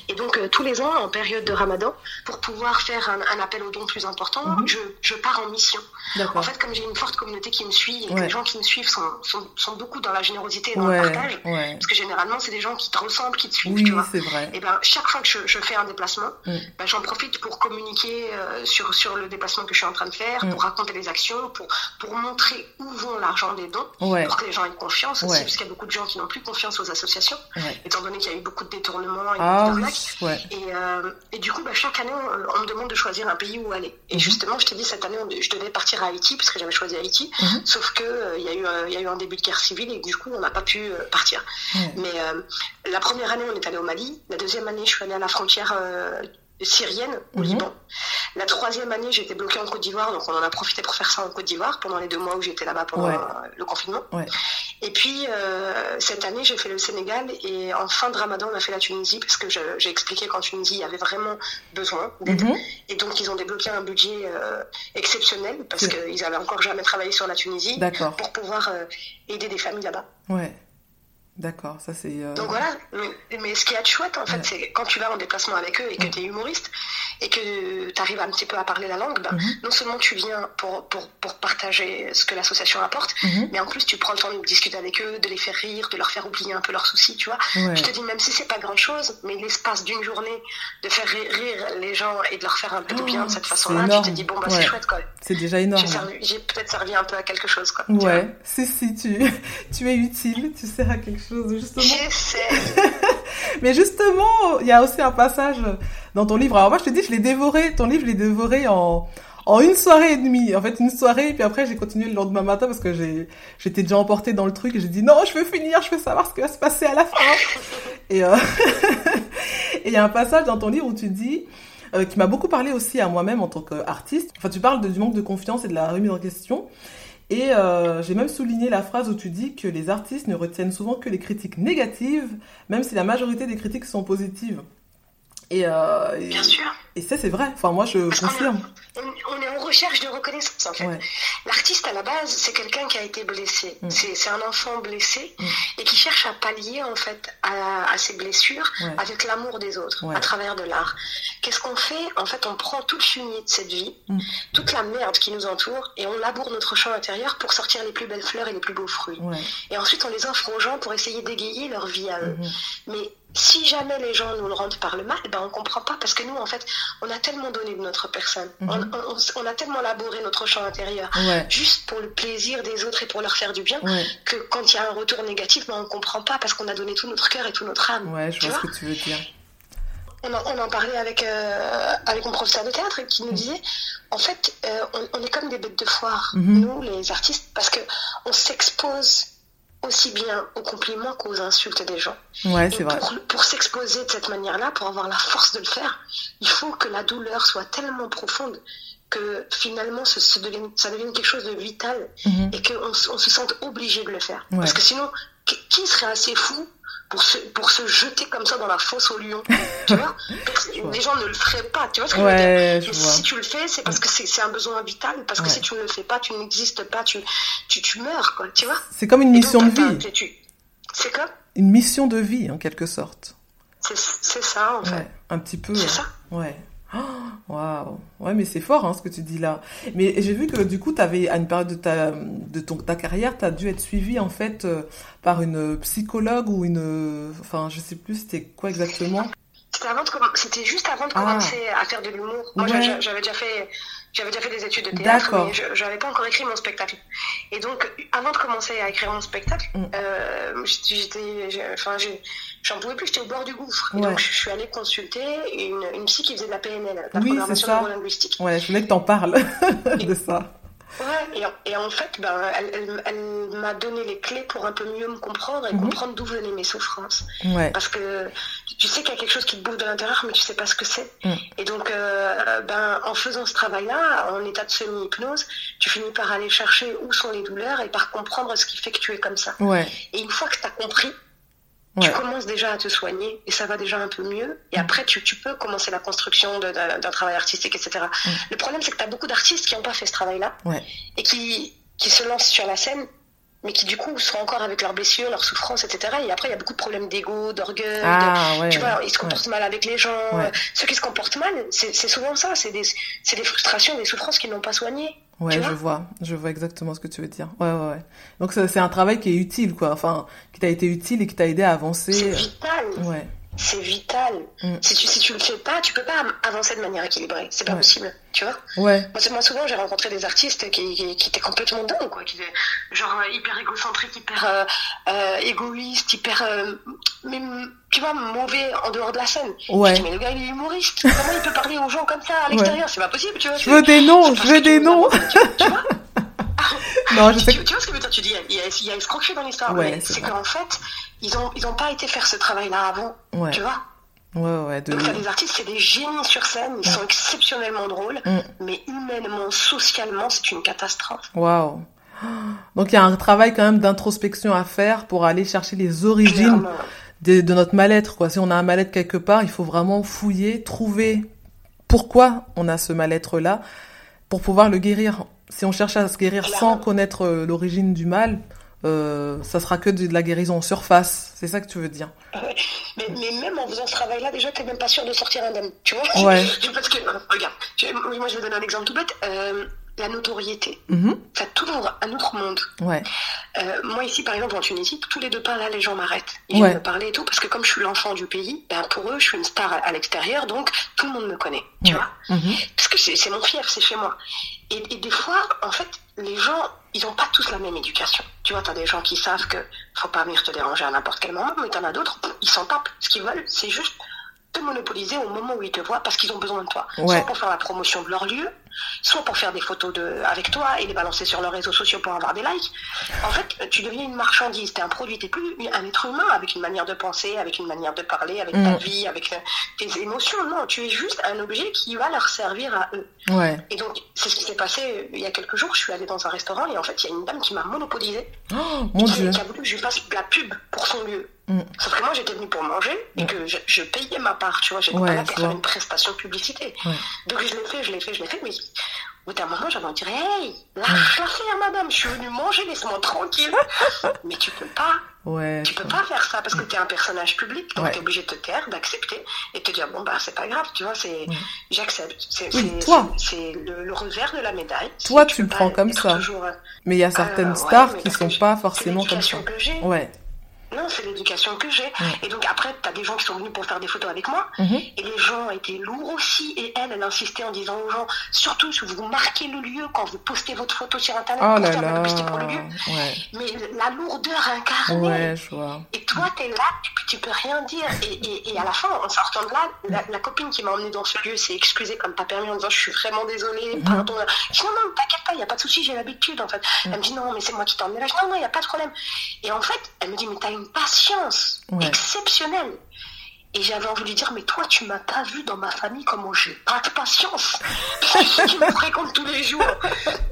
B: Et donc, euh, tous les ans, en période de ramadan, pour pouvoir faire un, un appel aux dons plus important,
A: Mhm.
B: je, je pars en mission. En fait, comme j'ai une forte communauté qui me suit et que les gens qui me suivent sont, sont, sont beaucoup dans la générosité et dans le partage, parce que généralement, c'est des gens qui te ressemblent, qui te suivent,
A: Oui,
B: tu vois.
A: c'est vrai.
B: Et ben, chaque fois que je, je fais un déplacement,
A: Mm.
B: ben, j'en profite pour communiquer euh, sur, sur le déplacement que je suis en train de faire,
A: Mm.
B: pour raconter les actions, pour, pour montrer où vont l'argent des dons,
A: Ouais,
B: pour que les gens aient confiance aussi,
A: Ouais.
B: parce qu'il y a beaucoup de gens qui n'ont plus confiance aux associations,
A: ouais.
B: étant donné qu'il y a eu beaucoup de détournements et
A: Ah
B: beaucoup
A: oui.
B: Et, euh, et du coup, bah, chaque année, on, on me demande de choisir un pays où aller. Et
A: Mhm.
B: justement, je t'ai dit, cette année, on- je devais partir à Haïti, parce que j'avais choisi Haïti.
A: Mhm.
B: Sauf que euh, il y, a eu, y a eu un début de guerre civile et du coup, on n'a pas pu partir. Mais la première année, on est allé au Mali. La deuxième année, je suis allée à la frontière euh, syrienne, au
A: Mhm.
B: Liban. La troisième année, j'étais bloquée en Côte d'Ivoire, donc on en a profité pour faire ça en Côte d'Ivoire pendant les deux mois où j'étais là-bas pendant
A: Ouais.
B: euh, le confinement.
A: Ouais.
B: Et puis, euh, cette année, j'ai fait le Sénégal et en fin de Ramadan, on a fait la Tunisie parce que j'ai expliqué qu'en Tunisie, il y avait vraiment besoin d'aide.
A: Mhm.
B: Et donc, ils ont débloqué un budget euh, exceptionnel parce qu'ils avaient encore jamais travaillé sur la Tunisie pour pouvoir euh, aider des familles là-bas.
A: Ouais. D'accord, ça c'est. euh,
B: Donc voilà, mais, mais ce qui est chouette en fait,
A: Ouais.
B: c'est quand tu vas en déplacement avec eux et que
A: Ouais.
B: tu es humoriste et que tu arrives un petit peu à parler la langue, ben,
A: Mhm.
B: non seulement tu viens pour, pour, pour partager ce que l'association apporte,
A: mhm.
B: mais en plus tu prends le temps de discuter avec eux, de les faire rire, de leur faire oublier un peu leurs soucis, tu vois.
A: Ouais.
B: Je te dis, même si c'est pas grand chose, mais l'espace d'une journée de faire rire, les gens et de leur faire un peu de bien de cette
A: Oh,
B: façon-là,
A: c'est
B: tu te dis, bon, bah
A: Ouais.
B: c'est chouette quoi.
A: C'est déjà énorme.
B: J'ai peut-être servi un peu à quelque chose quoi.
A: Ouais, si, si, tu, *laughs* tu es utile, tu sers à quelque chose, justement.
B: J'essaie. *laughs*
A: Mais justement, il y a aussi un passage dans ton livre. Alors moi, je te dis, je l'ai dévoré, ton livre, je l'ai dévoré en, en une soirée et demie. En fait, une soirée, et puis après, j'ai continué le lendemain matin parce que j'ai, j'étais déjà emportée dans le truc et j'ai dit non, je veux finir, je veux savoir ce qui va se passer à la fin. et euh, *laughs* il y a un passage dans ton livre où tu dis, euh, qui m'a beaucoup parlé aussi à moi-même en tant qu'artiste. Enfin, tu parles du manque de confiance et de la remise en question. Et euh, j'ai même souligné la phrase où tu dis que les artistes ne retiennent souvent que les critiques négatives, même si la majorité des critiques sont positives.
B: Et, euh, Bien sûr.
A: Et ça, c'est vrai. Enfin, moi, je confirme.
B: On, est en recherche de reconnaissance, en fait. L'artiste, à la base, c'est quelqu'un qui a été blessé. Mm. C'est un enfant blessé mm. et qui cherche à pallier, en fait, à, ses blessures avec l'amour des autres, à travers de l'art. Qu'est-ce qu'on fait? En fait, on prend tout le fumier de cette vie, mm. toute la merde qui nous entoure, et on laboure notre champ intérieur pour sortir les plus belles fleurs et les plus beaux fruits. Et ensuite, on les offre aux gens pour essayer d'égayer leur vie à eux. Mm-hmm. Mais si jamais les gens nous le rendent par le mal, ben on comprend pas parce que nous, en fait, on a tellement donné de notre personne, mhm. on, a tellement labouré notre champ intérieur, juste pour le plaisir des autres et pour leur faire du bien, que quand il y a un retour négatif, ben on comprend pas parce qu'on a donné tout notre cœur et toute notre âme.
A: Ouais, je vois, ce que tu veux dire.
B: On en, on en parlait avec, euh, avec mon professeur de théâtre qui nous mhm. disait, en fait, euh, on, on, est comme des bêtes de foire, mhm. nous, les artistes, parce que on s'expose aussi bien aux compliments qu'aux insultes des gens.
A: Ouais, c'est vrai.
B: Pour, s'exposer de cette manière-là, pour avoir la force de le faire, il faut que la douleur soit tellement profonde que finalement ça, devienne, ça devienne quelque chose de vital mhm. et qu'on on se sente obligé de le faire. Parce que sinon, qui serait assez fou pour se, pour se jeter comme ça dans la fosse au lion. *laughs* tu vois Les gens ne le feraient pas. Tu vois ce que je veux dire Si tu le fais, c'est parce que c'est un besoin vital. Parce que si tu ne le fais pas, tu n'existes pas, tu, tu, tu, meurs, quoi. Tu vois
A: C'est comme une mission de vie.
B: C'est comme
A: Une mission de vie, en quelque sorte.
B: C'est ça, en fait.
A: un petit peu.
B: C'est ça.
A: Ouais. Waouh, ouais, mais c'est fort hein, ce que tu dis là. Mais j'ai vu que du coup, tu avais à une période de ta de ton ta carrière, tu as dû être suivi en fait euh, par une psychologue ou une, enfin, je sais plus, c'était quoi exactement.
B: C'était juste avant de ah. commencer à faire de l'humour. Moi, j'avais déjà fait j'avais déjà fait des études de théâtre, mais je n'avais pas encore écrit mon spectacle. Et donc, avant de commencer à écrire mon spectacle, mm. euh, j'étais, enfin, j'en pouvais plus, j'étais au bord du gouffre. Et donc, je suis allée consulter une, une psy qui faisait de la PNL, la
A: oui,
B: programmation neurolinguistique.
A: Ouais, je voulais que tu en parles *laughs* de ça.
B: Ouais, et, en fait, ben, elle, elle, m'a donné les clés pour un peu mieux me comprendre et mhm. comprendre d'où venaient mes souffrances.
A: Ouais.
B: Parce que tu sais qu'il y a quelque chose qui te bouffe de l'intérieur, mais tu sais pas ce que c'est. Mm. Et donc, euh, ben, en faisant ce travail-là, en état de semi-hypnose, tu finis par aller chercher où sont les douleurs et par comprendre ce qui fait que tu es comme ça.
A: Ouais.
B: Et une fois que tu as compris, tu commences déjà à te soigner et ça va déjà un peu mieux. Et mm. après, tu, tu, peux commencer la construction d'un travail artistique, etc. Mm. Le problème, c'est que tu as beaucoup d'artistes qui n'ont pas fait ce travail-là et qui, qui se lancent sur la scène, mais qui du coup sont encore avec leurs blessures, leurs souffrances, etc. Et après, il y a beaucoup de problèmes d'ego, d'orgueil.
A: Ah,
B: tu vois, ils se comportent mal avec les gens. Ceux qui se comportent mal, c'est souvent ça. C'est des, des frustrations, des souffrances qu'ils n'ont pas soignées.
A: Ouais, je vois, je vois exactement ce que tu veux dire. Ouais, ouais, ouais. Donc c'est un travail qui est utile, quoi. Enfin, qui t'a été utile et qui t'a aidé à avancer. C'est
B: vital.
A: Ouais.
B: C'est vital. Mm. Si, tu, si tu le fais pas, tu peux pas avancer de manière équilibrée. C'est pas possible, tu vois.
A: Ouais.
B: Moi, souvent, j'ai rencontré des artistes qui, qui, étaient complètement dingues, quoi. Qui étaient genre euh, hyper égocentriques, hyper euh, euh, égoïstes, hyper. tu vois, mauvais en dehors de la scène.
A: Ouais.
B: Dis, mais le gars, il est humoriste. Comment il peut parler aux gens comme ça à l'extérieur? C'est pas possible, tu vois.
A: Je veux des noms, je veux des noms.
B: Tu, vois *laughs* non, je sais tu, vois ce que Tu dis, il y a, il y a escroquerie dans l'histoire.
A: Ouais,
B: c'est qu'en fait, ils ont, ils ont pas été faire ce travail-là avant. Tu vois
A: Ouais, ouais,
B: de... Donc, t'as des artistes, c'est des génies sur scène, ils sont exceptionnellement drôles, mm. mais humainement, socialement, c'est une catastrophe.
A: Waouh! Donc, il y a un travail quand même d'introspection à faire pour aller chercher les origines de, de, notre mal-être, quoi. Si on a un mal-être quelque part, il faut vraiment fouiller, trouver pourquoi on a ce mal-être-là pour pouvoir le guérir. Si on cherche à se guérir sans connaître euh, l'origine du mal, euh, ça sera que de la guérison en surface. C'est ça que tu veux dire
B: mais, mais, même en faisant ce travail-là, déjà, t'es même pas sûr de sortir indemne. Tu vois
A: Ouais. *laughs*
B: Parce que, regarde, moi je vais donner un exemple tout bête. Euh, la notoriété.
A: Mm-hmm.
B: Ça t'ouvre un autre monde.
A: Ouais.
B: Euh, moi ici, par exemple, en Tunisie, tous les deux pas là, les gens m'arrêtent. Ils viennent me parler et tout, parce que comme je suis l'enfant du pays, ben pour eux, je suis une star à, l'extérieur, donc tout le monde me connaît. Tu vois
A: mm-hmm.
B: Parce que c'est mon fief, c'est chez moi. Et, et, des fois, en fait, les gens, ils n'ont pas tous la même éducation. Tu vois, tu as des gens qui savent que faut pas venir te déranger à n'importe quel moment, mais t'en as d'autres, ils s'en tapent. Ce qu'ils veulent, c'est juste te monopoliser au moment où ils te voient parce qu'ils ont besoin de toi.
A: Ouais.
B: Soit pour faire la promotion de leur lieu, soit pour faire des photos de, avec toi et les balancer sur leurs réseaux sociaux pour avoir des likes. En fait, tu deviens une marchandise, t'es un produit, t'es plus un être humain avec une manière de penser, avec une manière de parler, avec ta
A: Mm.
B: vie, avec euh, tes émotions. Non, tu es juste un objet qui va leur servir à eux.
A: Ouais.
B: Et donc, c'est ce qui s'est passé euh, il y a quelques jours. Je suis allée dans un restaurant et en fait, il y a une dame qui m'a monopolisée,
A: Oh, mon
B: qui,
A: Dieu.
B: qui a voulu que je lui fasse la pub pour son lieu.
A: Mm.
B: Sauf que moi, j'étais venue pour manger et
A: Mm.
B: que je, je payais ma part, tu vois. J'étais
A: Ouais,
B: pas là pour faire une prestation de publicité.
A: Ouais.
B: Donc, je l'ai fait, je l'ai fait, je l'ai fait, mais au bout d'un moment, j'avais envie de dire Hey, lâche l'affaire, madame, je suis venue manger, laisse-moi tranquille. *laughs* mais tu peux pas,
A: Ouais.
B: tu peux pas faire ça parce que tu es un personnage public, donc
A: Ouais.
B: tu es obligé de te taire, d'accepter et de te dire Bon, bah, c'est pas grave, tu vois, c'est,
A: Ouais.
B: j'accepte. C'est,
A: Oui,
B: le, le revers de la médaille.
A: Toi, tu le prends comme ça.
B: toujours, euh,
A: Mais il y a certaines
B: ouais,
A: stars qui sont
B: que
A: pas forcément comme ça.
B: que.
A: Ouais.
B: Non, c'est l'éducation que j'ai. Et donc après, tu as des gens qui sont venus pour faire des photos avec moi.
A: Mhm.
B: Et les gens étaient lourds aussi. Et elle, elle insistait en disant aux gens, surtout si vous marquez le lieu quand vous postez votre photo sur Internet
A: Oh là là.
B: publicité pour le lieu.
A: Ouais.
B: Mais la lourdeur incarnée.
A: Ouais, je vois.
B: Et toi, t'es là, et puis tu peux rien dire. Et, et, et à la fin, en sortant de là, la, la copine qui m'a emmenée dans ce lieu s'est excusée comme pas permis en disant Je suis vraiment désolée,
A: Mhm.
B: pardon. Je dis Non, non, t'inquiète pas, il n'y a pas de souci, j'ai l'habitude en fait. Elle me dit Non, mais c'est moi qui t'ai emmenée là. Je dis Non, non, il n'y a pas de problème. Et en fait, elle me dit Mais t'as une patience
A: Ouais.
B: exceptionnelle. Et j'avais envie de lui dire, mais toi, tu m'as pas vu dans ma famille comment j'ai pas de patience. *laughs* qui me fréquentent tous les jours.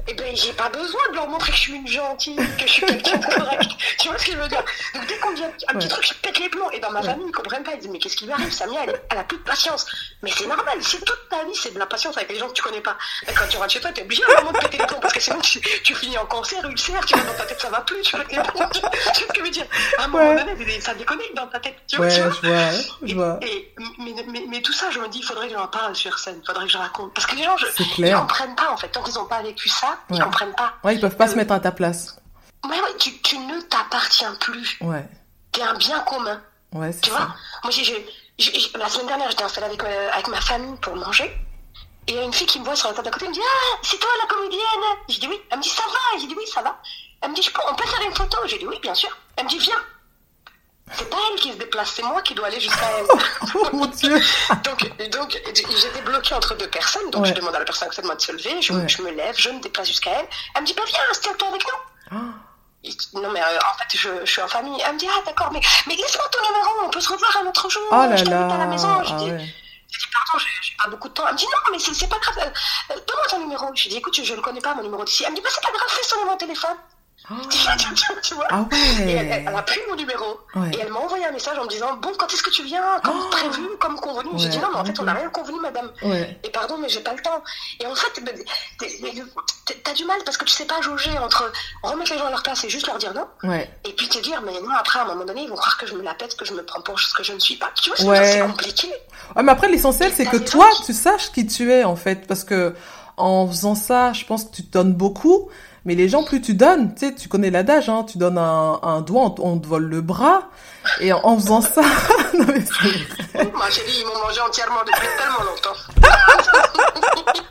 B: Eh ben, j'ai pas besoin de leur montrer que je suis une gentille, que je suis quelqu'un de correct. *laughs* Tu vois ce que je veux dire? Donc, dès qu'on dit un, petit
A: Ouais.
B: truc, je pète les plombs. Et dans ma famille, ils comprennent pas. Ils disent, mais qu'est-ce qui lui arrive? Samia, elle, elle a plus de patience. Mais c'est normal. Si toute ta vie, c'est de la patience avec les gens que tu connais pas. Et quand tu rentres chez toi, t'es obligé à un moment de péter les plombs parce que sinon, tu, tu finis en cancer, ulcère, tu vois, dans ta tête, ça va plus, tu pètes les plombs. *laughs* Tu vois ce que je veux dire? À un moment
A: Ouais.
B: donné, ça déconnecte dans ta tête. Tu vois,
A: Ouais,
B: tu vois?
A: Je vois.
B: Et, mais, mais, mais tout ça, je me dis, il faudrait que j'en parle sur scène, il faudrait que je raconte. Parce que les gens, je, ils comprennent pas, en fait. Tant qu'ils n'ont pas vécu ça, ils
A: Ouais.
B: comprennent pas.
A: Ouais, ils peuvent pas se mettre à ta place.
B: Mais ouais, tu, tu ne t'appartiens plus.
A: Ouais.
B: T'es un bien commun.
A: Ouais,
B: Tu vois
A: ça.
B: Moi, j'ai, j'ai- j'ai- la semaine dernière, j'étais installée avec, ma- avec ma famille pour manger. Et il y a une fille qui me voit sur la table d'à côté, elle me dit Ah, c'est toi la comédienne J'ai dit oui. Elle me dit Ça va J'ai dit oui, ça va. Elle me dit On peut faire une photo J'ai dit oui, bien sûr. Elle me dit Viens. C'est pas elle qui se déplace, c'est moi qui dois aller jusqu'à elle. *laughs*
A: Oh mon dieu. *laughs*
B: Donc, donc j'étais bloquée entre deux personnes. Donc,
A: Ouais.
B: je demande à la personne à côté de moi de se lever. Je,
A: Ouais.
B: je me lève, je me déplace jusqu'à elle. Elle me dit, bah viens, installe-toi avec nous.
A: Ah,
B: Non, mais euh, en fait, je, je suis en famille. Elle me dit, ah d'accord, mais, mais laisse-moi ton numéro, on peut se revoir un autre jour.
A: Oh là
B: je t'invite à la maison. Je
A: Ah
B: dis,
A: ouais.
B: j'ai dit, pardon, j'ai pas beaucoup de temps. Elle me dit, non, mais c'est pas grave. Euh, euh, Donne-moi ton numéro. Je dis, écoute, je, je le connais pas, mon numéro d'ici. Elle me dit, bah c'est pas grave, fais son numéro de téléphone.
A: Ah,
B: tu vois
A: Ah
B: et elle, a pris mon numéro
A: Ouais.
B: et elle m'a envoyé un message en me disant Bon, quand est-ce que tu viens? Comme
A: Oh
B: prévu, comme convenu J'ai
A: Ouais,
B: dit Non, mais en fait, on n'a rien convenu, madame. Et pardon, mais j'ai pas le temps. Et en fait, t'as du mal parce que tu sais pas jauger entre remettre les gens à leur place et juste leur dire non, et puis te dire, mais non, après, à un moment donné, ils vont croire que je me la pète, que je me prends pour ce que je ne suis pas. Tu vois, c'est compliqué.
A: Ouais, mais après, l'essentiel, c'est que toi,
B: qui-
A: tu saches qui tu es, en fait. Parce que, en faisant ça, je pense que tu te donnes beaucoup. Mais les gens, plus tu donnes, tu sais, tu connais l'adage, hein, tu donnes un, un doigt, on, on te vole le bras. Et en, en faisant ça, *laughs* non mais c'est vrai.
B: Ma chérie, ils m'ont mangé entièrement depuis tellement longtemps. *laughs*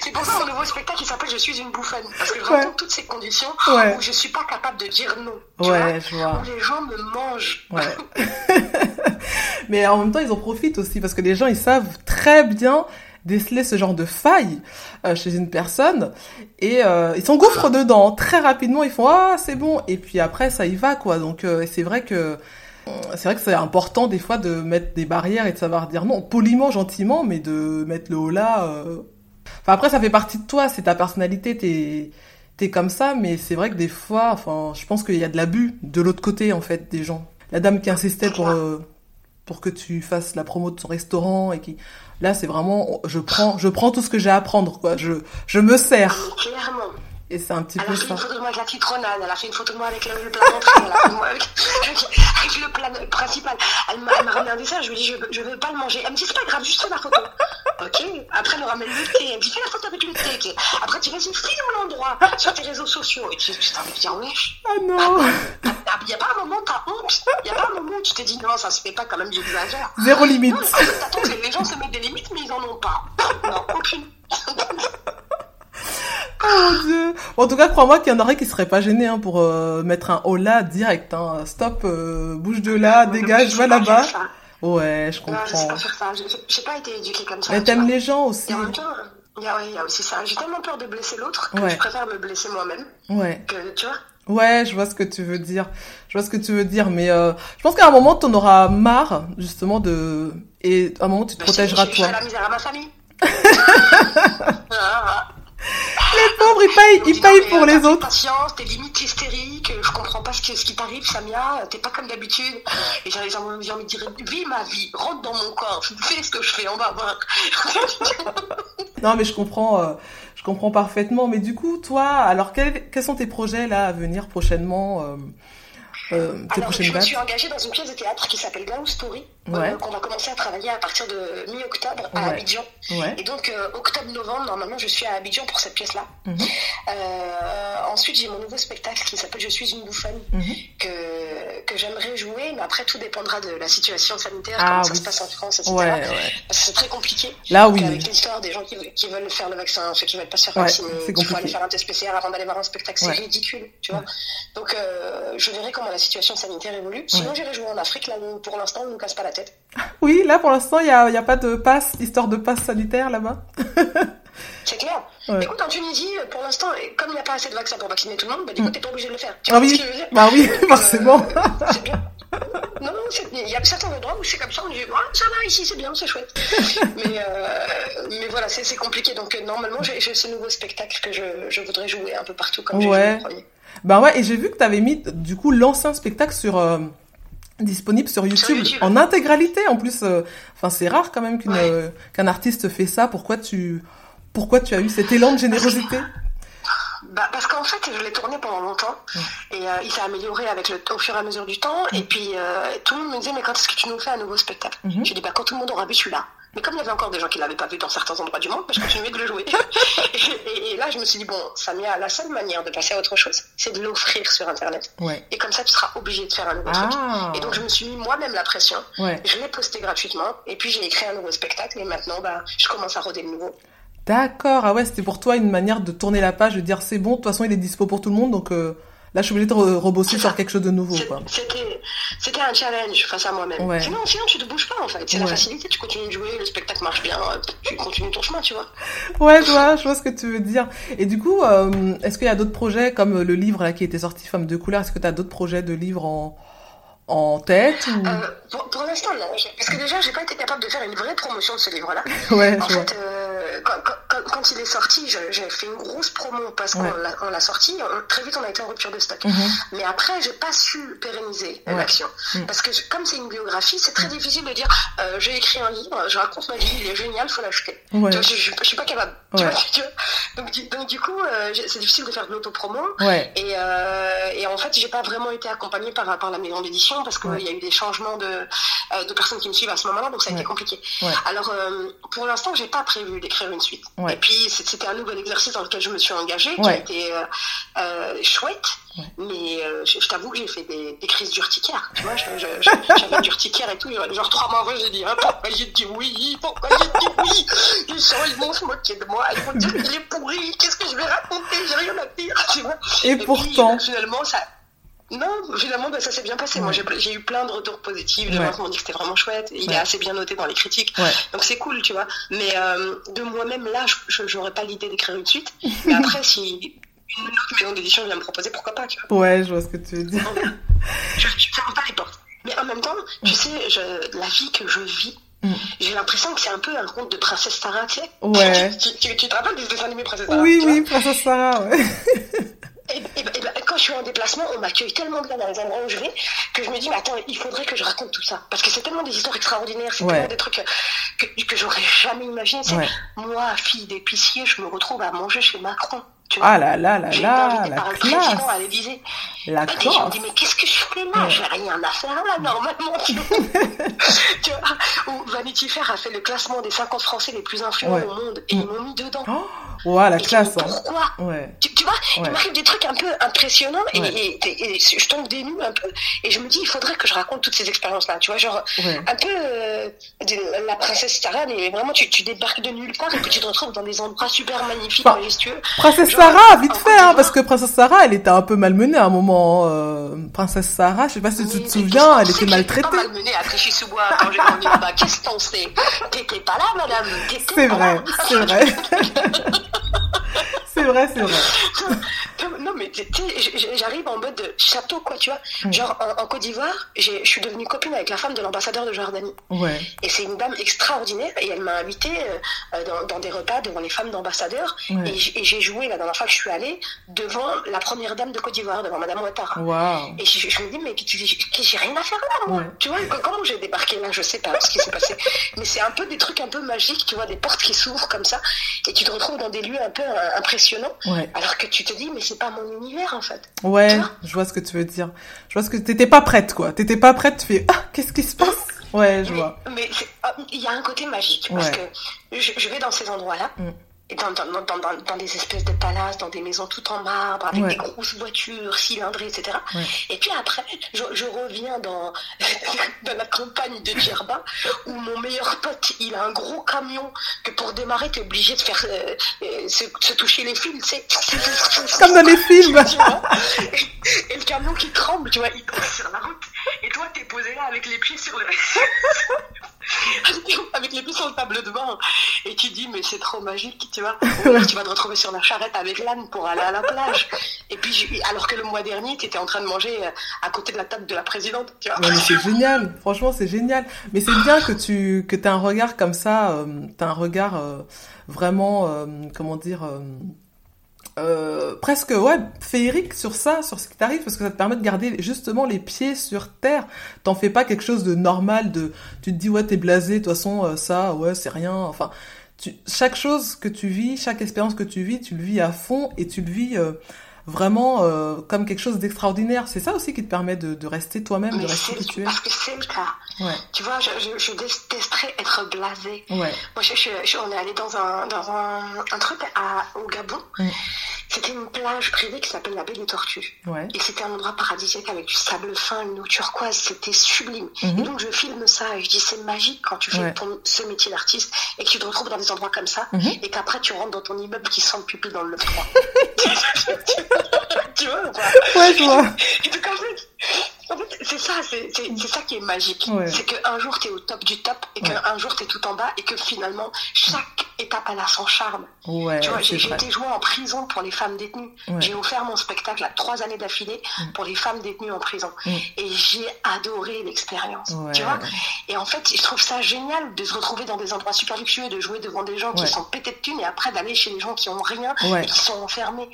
B: c'est pour ça mon nouveau spectacle il s'appelle Je suis une bouffonne. Parce que je
A: Ouais.
B: toutes ces conditions
A: Ouais.
B: où je suis pas capable de dire non. Tu
A: Ouais,
B: vois
A: je vois.
B: Où les gens me mangent.
A: Ouais. *laughs* mais en même temps, ils en profitent aussi parce que les gens, ils savent très bien déceler ce genre de faille euh, chez une personne et euh, ils s'engouffrent dedans très rapidement. Ils font ah c'est bon et puis après ça y va quoi. Donc euh, c'est vrai que c'est vrai que c'est important des fois de mettre des barrières et de savoir dire non poliment, gentiment, mais de mettre le haut là. euh. Enfin après ça fait partie de toi, c'est ta personnalité, t'es t'es comme ça, mais c'est vrai que des fois, enfin je pense qu'il y a de l'abus de l'autre côté en fait des gens. La dame qui insistait pour euh, pour que tu fasses la promo de son restaurant et qui là c'est vraiment je prends je prends tout ce que j'ai à prendre quoi. Je je me sers
B: clairement.
A: Et c'est un petit
B: Elle
A: peu
B: a fait une photo de moi avec la citronnade, elle a fait une photo de moi avec le, plat d'entrée, elle a fait de moi avec, le plat principal. Elle m'a elle ramené un dessert, je lui ai dit je, veux- je veux pas le manger. Elle me dit c'est pas grave, juste fais la photo. Ok, après elle me ramène le thé, elle me dit fais la photo avec le thé. Après tu vas-y, filme l'endroit sur tes réseaux sociaux. Et tu t'as envie de dire wesh.
A: Ah non
B: Il n'y a pas un moment t'as honte, il n'y a pas un moment où tu te dis non ça se fait pas quand même, j'exagère.
A: Zéro limite.
B: Non, en fait, t'attends que les gens se mettent des limites mais ils en ont pas. Non, aucune. *laughs*
A: Oh mon dieu. En tout cas, crois-moi qu'il y en aurait qui seraient pas gênés hein, pour euh, mettre un là direct. Hein. Stop, euh, bouge de là, dégage,
B: Je
A: va là-bas. Ouais, je
B: Non, je sais
A: comprends.
B: pas faire ça. Je- je- J'ai pas été éduquée comme ça.
A: Mais t'aimes les gens aussi.
B: Et en même temps, Il y, a, il y a aussi ça. J'ai tellement peur de blesser l'autre que je préfère me blesser moi-même.
A: Ouais.
B: Que, tu vois
A: Ouais, je vois ce que tu veux dire. Je vois ce que tu veux dire, mais euh, je pense qu'à un moment, tu en auras marre, justement, de... Et à un moment, tu te bah, protégeras toi.
B: Je la misère à ma famille. *laughs*
A: les pauvres, ils payent, ils payent pour les autres.
B: Patience, t'es limite hystérique, je comprends pas ce qui, ce qui t'arrive, Samia, t'es pas comme d'habitude. Et j'ai envie de dire, vis ma vie, rentre dans mon corps, fais ce que je fais, on va voir. *laughs* *laughs*
A: non, mais je comprends, euh, je comprends parfaitement. Mais du coup, toi, alors quels, quels sont tes projets là à venir prochainement euh,
B: euh, Alors, je me suis engagée dans une pièce de théâtre qui s'appelle Gao Story, euh, qu'on va commencer à travailler à partir de mi-octobre à Abidjan. Et donc, euh, octobre-novembre, normalement, je suis à Abidjan pour cette pièce-là. Mhm. ensuite, j'ai mon nouveau spectacle qui s'appelle Je suis une bouffonne, mhm. que, que j'aimerais jouer, mais après, tout dépendra de la situation sanitaire, ah comment ça se passe en France, etc. C'est très compliqué.
A: Là, oui.
B: Avec l'histoire des gens qui, qui, veulent faire le vaccin, ceux qui veulent pas se faire vacciner, il faut aller faire un test PCR avant d'aller voir un spectacle, c'est ridicule, tu vois. Donc, je verrai comment la situation sanitaire évolue. Sinon, j'irai jouer en Afrique, là où pour l'instant, on ne nous casse pas la tête.
A: Oui, là pour l'instant, il n'y a, y a, pas de passe, histoire de passe sanitaire là-bas. *laughs*
B: C'est clair. Écoute, en Tunisie, pour l'instant, comme il n'y a pas assez de vaccins pour vacciner tout le monde, bah, du coup, mm. t'es pas obligé de le faire.
A: Tu ah oui, bah oui, forcément.
B: Euh, *laughs* c'est bien. Non, non, il y a certains endroits où c'est comme ça, on dit, oh, ça va, ici c'est bien, c'est chouette. *laughs* mais, euh, mais voilà, c'est compliqué. Donc, euh, normalement, j'ai ce nouveau spectacle que je, je, voudrais jouer un peu partout, comme j'ai joué le premier.
A: Bah ouais, et j'ai vu que tu avais mis du coup l'ancien spectacle sur euh, disponible sur YouTube, en intégralité en plus. Euh, enfin, c'est rare quand même qu'une euh, qu'un artiste fait ça. Pourquoi tu pourquoi tu as eu cet élan de générosité?
B: Bah, parce qu'en fait, je l'ai tourné pendant longtemps et il s'est amélioré avec le, au fur et à mesure du temps. Et puis tout le monde me disait mais quand est-ce que tu nous fais un nouveau spectacle? Mm Je dis bah quand tout le monde aura vu celui-là. Mais comme il y avait encore des gens qui l'avaient pas vu dans certains endroits du monde, je continuais de le jouer. *laughs* et, là, je me suis dit, bon, Samia, la seule manière de passer à autre chose, c'est de l'offrir sur Internet. Et comme ça, tu seras obligé de faire un nouveau truc. Ah. Et donc, je me suis mis moi-même la pression. Je l'ai posté gratuitement. Et puis, j'ai écrit un nouveau spectacle. Et maintenant, bah, je commence à roder le nouveau.
A: D'accord. Ah ouais, c'était pour toi une manière de tourner la page, de dire, c'est bon, de toute façon, il est dispo pour tout le monde. Donc, euh, Là, je suis obligée de rebosser sur quelque chose de nouveau.
B: C'était un challenge face à moi-même. Sinon, sinon, tu te bouges pas en fait. C'est la facilité. Tu continues de jouer, le spectacle marche bien, tu continues ton chemin, tu vois.
A: Ouais, je vois, je vois ce que tu veux dire. Et du coup, euh, est-ce qu'il y a d'autres projets comme le livre là, qui était sorti Femme de couleur Est-ce que tu as d'autres projets de livres en, en tête ou...
B: euh, Pour, pour l'instant. Parce que déjà, j'ai pas été capable de faire une vraie promotion de ce livre-là. *laughs*
A: ouais,
B: en fait, euh, quand, quand, quand, il est sorti, j'ai fait une grosse promo parce qu'on l'a sorti. très vite, on a été en rupture de stock. Mhm. Mais après, j'ai pas su pérenniser l'action. Mhm. Parce que comme c'est une biographie, c'est très mhm. difficile de dire euh, j'ai écrit un livre, je raconte ma vie, il est génial, faut l'acheter. Je, je, je, suis pas capable. *laughs* Tu vois, donc, du, donc, du coup, euh, c'est difficile de faire de l'autopromo. Et, et en fait, j'ai pas vraiment été accompagnée par, par la maison d'édition parce qu'il y a eu des changements de, de personnes qui me suivent à ce moment-là, donc ça a été compliqué. Alors, euh, pour l'instant, j'ai pas prévu d'écrire une suite. Et puis, c'était un nouvel exercice dans lequel je me suis engagée, qui a été euh, chouette. Mais je, t'avoue que j'ai fait des, des, crises d'urticaire. Tu vois, j'avais d'urticaire et tout. Genre trois mois j'ai dit ah, pourquoi j'ai dit oui? Pourquoi j'ai dit oui? Ils, sont, ils vont se moquer de moi. Ils vont dire qu'il est pourri. Qu'est-ce que je vais raconter? J'ai rien à dire. Tu vois?
A: Et, pourtant,
B: finalement, ça, non, finalement, bah, ça s'est bien passé. Moi, j'ai eu plein de retours positifs. Les gens m'ont dit que c'était vraiment chouette. Il est assez bien noté dans les critiques. Donc, c'est cool, tu vois. Mais euh, de moi-même, là, je n'aurais pas l'idée d'écrire une suite. *laughs* Mais après, si une autre maison d'édition vient me proposer, pourquoi pas, tu vois.
A: Ouais, je vois ce que tu veux dire.
B: je ne ferme pas les portes. Mais en même temps, tu sais, la vie que je vis, mm. j'ai l'impression que c'est un peu un conte de Princesse Sarah, tu sais.
A: Ouais.
B: tu, tu, tu, te rappelles du dessin animé Princesse Sarah
A: Oui, oui, Princesse Sarah, ouais. *laughs*
B: Et, et, quand je suis en déplacement, on m'accueille tellement bien dans les endroits où je vais que je me dis, mais attends, il faudrait que je raconte tout ça. Parce que c'est tellement des histoires extraordinaires, c'est tellement des trucs que, que, j'aurais jamais imaginé. Moi, fille d'épicier, je me retrouve à manger chez Macron.
A: Ah là là là là, la classe.
B: À l'Élysée.
A: La
B: classe. gens dit, mais qu'est-ce que je fais là? J'ai rien à faire là, normalement. tu vois *laughs* Ou Vanity Fair a fait le classement des 50 Français les plus influents au monde et ils m'ont mis dedans.
A: Oh, ouais, la classe.
B: Hein. Pourquoi?
A: Ouais.
B: tu, tu, vois, il m'arrive des trucs un peu impressionnants et, et, et, je tombe des nues un peu. Et je me dis, il faudrait que je raconte toutes ces expériences-là. Tu vois, genre, un peu euh, la princesse Sarah, mais vraiment, tu, tu débarques de nulle part et puis tu te retrouves dans des endroits super magnifiques, majestueux.
A: Princesse Sarah, vite fait, hein, parce que Princesse Sarah, elle était un peu malmenée à un moment. Euh, Princesse Sarah, je sais pas si tu te souviens, elle était maltraitée.
B: Pas malmenée à quand j'ai grandi là-bas. *laughs* Qu'est-ce qu'on sait T'étais pas là, madame.
A: C'est vrai, c'est vrai. *laughs* *laughs* c'est vrai, c'est vrai.
B: non, mais j'arrive en mode château, quoi, tu vois. Mm. Genre, en, Côte d'Ivoire, je suis devenue copine avec la femme de l'ambassadeur de Jordanie.
A: Ouais.
B: Et c'est une dame extraordinaire, et elle m'a invitée euh, dans, dans, des repas devant les femmes d'ambassadeurs. Et j'ai joué, la dernière fois que je suis allée, devant la première dame de Côte d'Ivoire, devant Madame Ouattara.
A: Wow.
B: Et je, me dis, mais j'ai rien à faire là, moi. Tu vois, comment j'ai débarqué là, je sais pas ce qui s'est passé. mais c'est un peu des trucs un peu magiques, tu vois, des portes qui s'ouvrent comme ça, et tu te retrouves dans des lieux un peu euh, impressionnants. Alors que tu te dis, mais c'est pas mon univers en fait.
A: Ouais, je vois ce que tu veux dire. Je vois ce que t'étais pas prête quoi. T'étais pas prête, tu fais ah qu'est-ce qui se passe? Ouais, je vois.
B: Mais ah, il y a un côté magique parce que je, vais dans ces endroits-là. Mm dans, dans, dans, dans, des espèces de palaces, dans des maisons tout en marbre, avec des grosses voitures cylindrées, etc. Et puis après, je, je reviens dans, *laughs* dans la campagne de Djerba, où mon meilleur pote, il a un gros camion que pour démarrer, tu es obligé de faire euh, euh, se, se, toucher les fils, sais.
A: Comme dans les films.
B: et, le camion qui tremble, tu vois, il passe sur la route. Et toi, t'es posé là avec les pieds sur le... *laughs* *laughs* avec les pieds sur le table de bain. Et tu dis, mais c'est trop magique, tu vois. *laughs* tu vas te retrouver sur la charrette avec l'âne pour aller à la plage. Et puis, alors que le mois dernier, tu étais en train de manger euh, à côté de la table de la présidente, tu vois.
A: mais c'est génial. Franchement, c'est génial. Mais c'est bien que tu que aies un regard comme ça, euh, tu as un regard euh, vraiment, comment dire euh, presque ouais féerique sur ça, sur ce qui t'arrive, parce que ça te permet de garder justement les pieds sur terre. T'en fais pas quelque chose de normal, de tu te dis ouais t'es blasé, de toute façon euh, ça ouais c'est rien. Enfin, tu, chaque chose que tu vis, chaque expérience que tu vis, tu le vis à fond et tu le vis euh, vraiment euh, comme quelque chose d'extraordinaire. C'est ça aussi qui te permet de, de rester toi-même, de rester qui tu es.
B: Parce que c'est le cas.
A: Ouais.
B: Tu vois, je, je, je, détesterais être blasé.
A: Ouais.
B: Moi, je, on est allé dans un, dans un, un truc à, au Gabon. C'était une plage privée qui s'appelle la baie des Tortues.
A: Ouais.
B: Et c'était un endroit paradisiaque avec du sable fin, une eau turquoise. C'était sublime. Mm-hmm. Et donc, je filme ça et je dis, c'est magique quand tu fais ouais. ton, ce métier d'artiste et que tu te retrouves dans des endroits comme ça
A: mm-hmm.
B: et qu'après, tu rentres dans ton immeuble qui sent le pupille dans le 3. *laughs* *laughs* tu vois ou pas?
A: Ouais, je vois.
B: Et donc, en fait, en fait, c'est ça, c'est ça qui est magique.
A: Ouais.
B: C'est qu'un jour, tu es au top du top et qu'un jour, tu es tout en bas et que finalement, chaque étape, elle a son charme.
A: Ouais,
B: tu vois, j'ai été jouée en prison pour les femmes détenues.
A: Ouais.
B: J'ai offert mon spectacle à trois années d'affilée
A: mm.
B: pour les femmes détenues en prison.
A: Mm.
B: Et j'ai adoré l'expérience. Tu vois Et en fait, je trouve ça génial de se retrouver dans des endroits super luxueux, de jouer devant des gens qui sont pétés de thunes et après d'aller chez des gens qui ont rien et qui sont enfermés.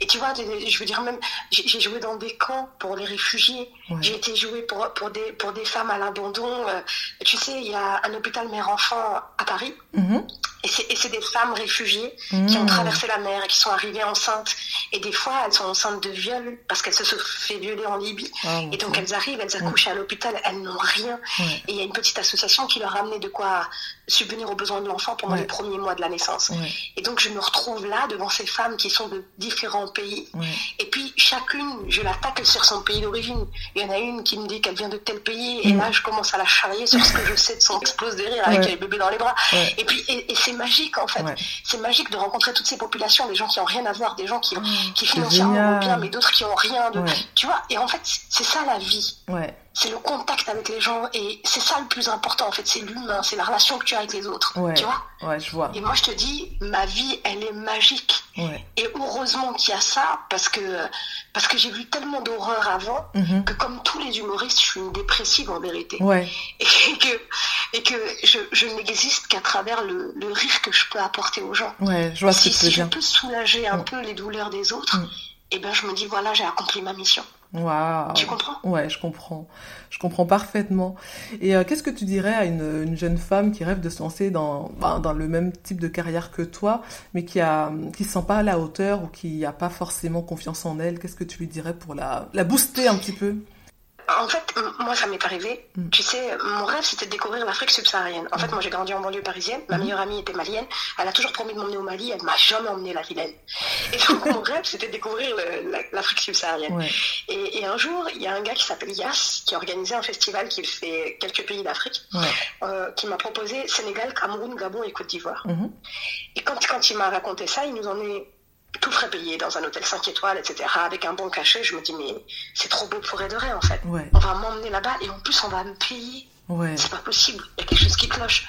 B: Et tu vois, je veux dire, même, j'ai joué dans des camps pour les réfugiés. J'ai été jouer pour, pour, des, pour des femmes à l'abandon. Euh, tu sais, il y a un hôpital mère-enfant à Paris.
A: Mm -hmm.
B: Et c'est des femmes réfugiées mmh. qui ont traversé la mer et qui sont arrivées enceintes. Et des fois, elles sont enceintes de viol parce qu'elles se sont fait violer en Libye.
A: Oh,
B: et donc, elles arrivent, elles accouchent mmh. à l'hôpital, elles n'ont rien. Et il y a une petite association qui leur a amené de quoi subvenir aux besoins de l'enfant pendant
A: ouais.
B: les premiers mois de la naissance.
A: Ouais.
B: Et donc, je me retrouve là devant ces femmes qui sont de différents pays. Et puis, chacune, je la tacle sur son pays d'origine. Il y en a une qui me dit qu'elle vient de tel pays. Et
A: mmh.
B: là, je commence à la charrier sur ce que je sais de son explose de rire avec les bébés dans les bras. Et puis, et, et c'est magique, en fait. C'est magique de rencontrer toutes ces populations, des gens qui ont rien à voir, des gens qui, qui financièrement vont bien, mais d'autres qui ont rien. De, tu vois, et en fait, c'est ça la vie.
A: Ouais
B: c'est le contact avec les gens et c'est ça le plus important en fait c'est l'humain c'est la relation que tu as avec les autres
A: ouais,
B: tu vois
A: ouais je vois
B: et moi je te dis ma vie elle est magique
A: ouais.
B: et heureusement qu'il y a ça parce que parce que j'ai vu tellement d'horreur avant
A: mm -hmm.
B: que comme tous les humoristes je suis une dépressive en vérité
A: ouais. *laughs*
B: et que et que je, je n'existe qu'à travers le, le, rire que je peux apporter aux gens
A: ouais je vois
B: si,
A: ce que
B: si
A: tu
B: je peux soulager un
A: mm.
B: peu les douleurs des autres
A: mm.
B: et ben je me dis voilà j'ai accompli ma mission
A: Wow.
B: Tu comprends?
A: Ouais, je comprends. Je comprends parfaitement. Et euh, qu'est-ce que tu dirais à une, une, jeune femme qui rêve de se lancer dans, bah, dans le même type de carrière que toi, mais qui a qui se sent pas à la hauteur ou qui n'a pas forcément confiance en elle? Qu'est-ce que tu lui dirais pour la, la booster un petit peu?
B: En fait, moi, ça m'est arrivé. Mm. Tu sais, mon rêve, c'était de découvrir l'Afrique subsaharienne. En mm. fait, moi, j'ai grandi en banlieue parisienne. Ma mm. meilleure amie était malienne. Elle a toujours promis de m'emmener au Mali. Elle m'a jamais emmené la vilaine. Et donc, mon rêve, c'était de découvrir l'Afrique subsaharienne.
A: Ouais.
B: Et, et, un jour, il y a un gars qui s'appelle Yass, qui a organisé un festival qui fait quelques pays d'Afrique,
A: ouais.
B: euh, qui m'a proposé Sénégal, Cameroun, Gabon et Côte d'Ivoire.
A: -hmm.
B: Et quand, quand il m'a raconté ça, il nous en est tout frais payé dans un hôtel 5 étoiles, etc., avec un bon cachet. Je me dis, mais c'est trop beau pour être vrai, en fait. On va m'emmener là-bas et en plus, on va me payer. Ouais. C'est pas possible. Il y a quelque chose qui cloche.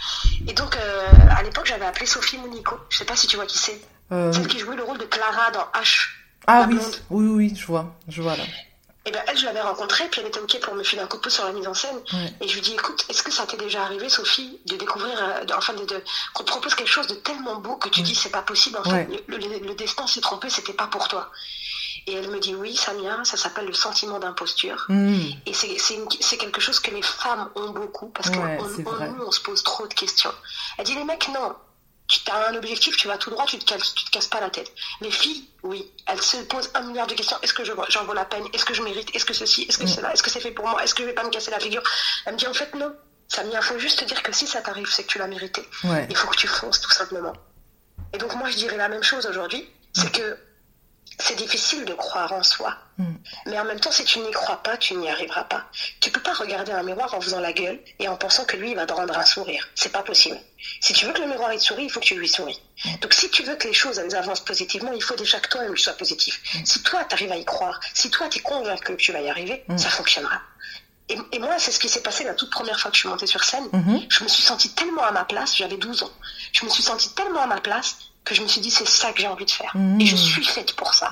B: Et donc, euh, à l'époque, j'avais appelé Sophie Monico. Je sais pas si tu vois qui c'est. Euh... Celle qui jouait le rôle de Clara dans H.
A: Ah oui, oui, oui, je vois, je vois là.
B: Et eh ben elle, je l'avais rencontrée, puis elle était ok pour me filer un coup de pouce sur la mise en scène. Et je lui dis, écoute, est-ce que ça t'est déjà arrivé, Sophie, de découvrir, euh, enfin, de, de qu'on te propose quelque chose de tellement beau que tu dis, c'est pas possible, en fait, le, le, destin s'est trompé, c'était pas pour toi. Et elle me dit, oui, Samia, ça s'appelle le sentiment d'imposture. Mm. Et c'est quelque chose que les femmes ont beaucoup, parce qu'en nous, on se pose trop de questions. Elle dit, les mecs, non, tu as un objectif, tu vas tout droit, tu te casses, tu te casses pas la tête. Les filles, oui, elles se posent un milliard de questions. Est-ce que j'en vaux la peine? Est-ce que je mérite? Est-ce que ceci? Est-ce que cela? Est-ce que c'est fait pour moi? Est-ce que je vais pas me casser la figure? Elle me dit en fait non. Samia, il faut juste te dire que si ça t'arrive, c'est que tu l'as mérité. Il faut que tu fonces tout simplement. Et donc moi, je dirais la même chose aujourd'hui. C'est que c'est difficile de croire en soi. Mm. Mais en même temps, si tu n'y crois pas, tu n'y arriveras pas. Tu peux pas regarder un miroir en faisant la gueule et en pensant que lui, il va te rendre un sourire. C'est pas possible. Si tu veux que le miroir il te sourie, il faut que tu lui souris. Mm. Donc si tu veux que les choses elles avancent positivement, il faut déjà que toi-même sois positif. Mm. Si toi, tu arrives à y croire, si toi, tu es convaincu que tu vas y arriver, ça fonctionnera. Et, moi, c'est ce qui s'est passé la toute première fois que je suis montée sur scène. Mm-hmm. Je me suis sentie tellement à ma place, j'avais 12 ans. Je me suis sentie tellement à ma place que je me suis dit c'est ça que j'ai envie de faire. Et je mmh. suis faite pour ça.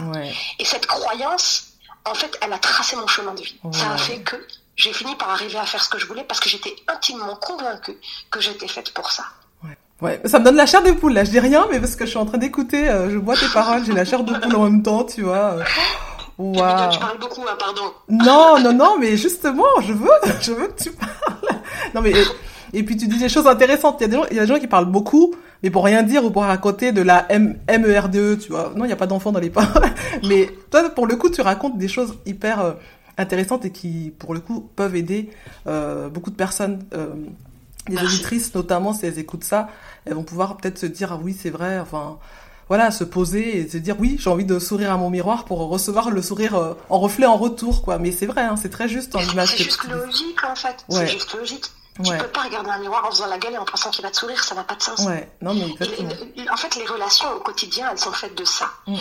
B: Et cette croyance, en fait, elle a tracé mon chemin de vie. Ça a fait que j'ai fini par arriver à faire ce que je voulais parce que j'étais intimement convaincue que j'étais faite pour ça.
A: Ouais, ça me donne la chair de poule là. Je dis rien, mais parce que je suis en train d'écouter, euh, je vois tes paroles, j'ai la chair de poule en même temps, tu vois. *gasps*
B: Wow. Tu parles beaucoup, hein, pardon.
A: Non, non, non, mais justement, je veux, je veux que tu parles. Non, mais et puis tu dis des choses intéressantes. Il y a des gens, il y a des gens qui parlent beaucoup, mais pour rien dire ou pour raconter de la M MERDE, tu vois. Non, il n'y a pas d'enfants dans les paroles. *laughs* mais toi, pour le coup, tu racontes des choses hyper euh, intéressantes et qui, pour le coup, peuvent aider euh, beaucoup de personnes. Euh, les auditrices, notamment, si elles écoutent ça, elles vont pouvoir peut-être se dire, ah oui, c'est vrai, enfin, voilà, se poser et se dire, oui, j'ai envie de sourire à mon miroir pour recevoir le sourire euh, en reflet en retour, quoi. Mais c'est vrai, hein, c'est très juste
B: en image. C'est juste logique, en fait. C'est juste logique. Tu peux pas regarder un miroir en faisant la gueule et en pensant qu'il va te sourire, ça n'a pas de sens.
A: Ouais, non mais
B: En fait, les relations au quotidien, elles sont faites de ça. Mm.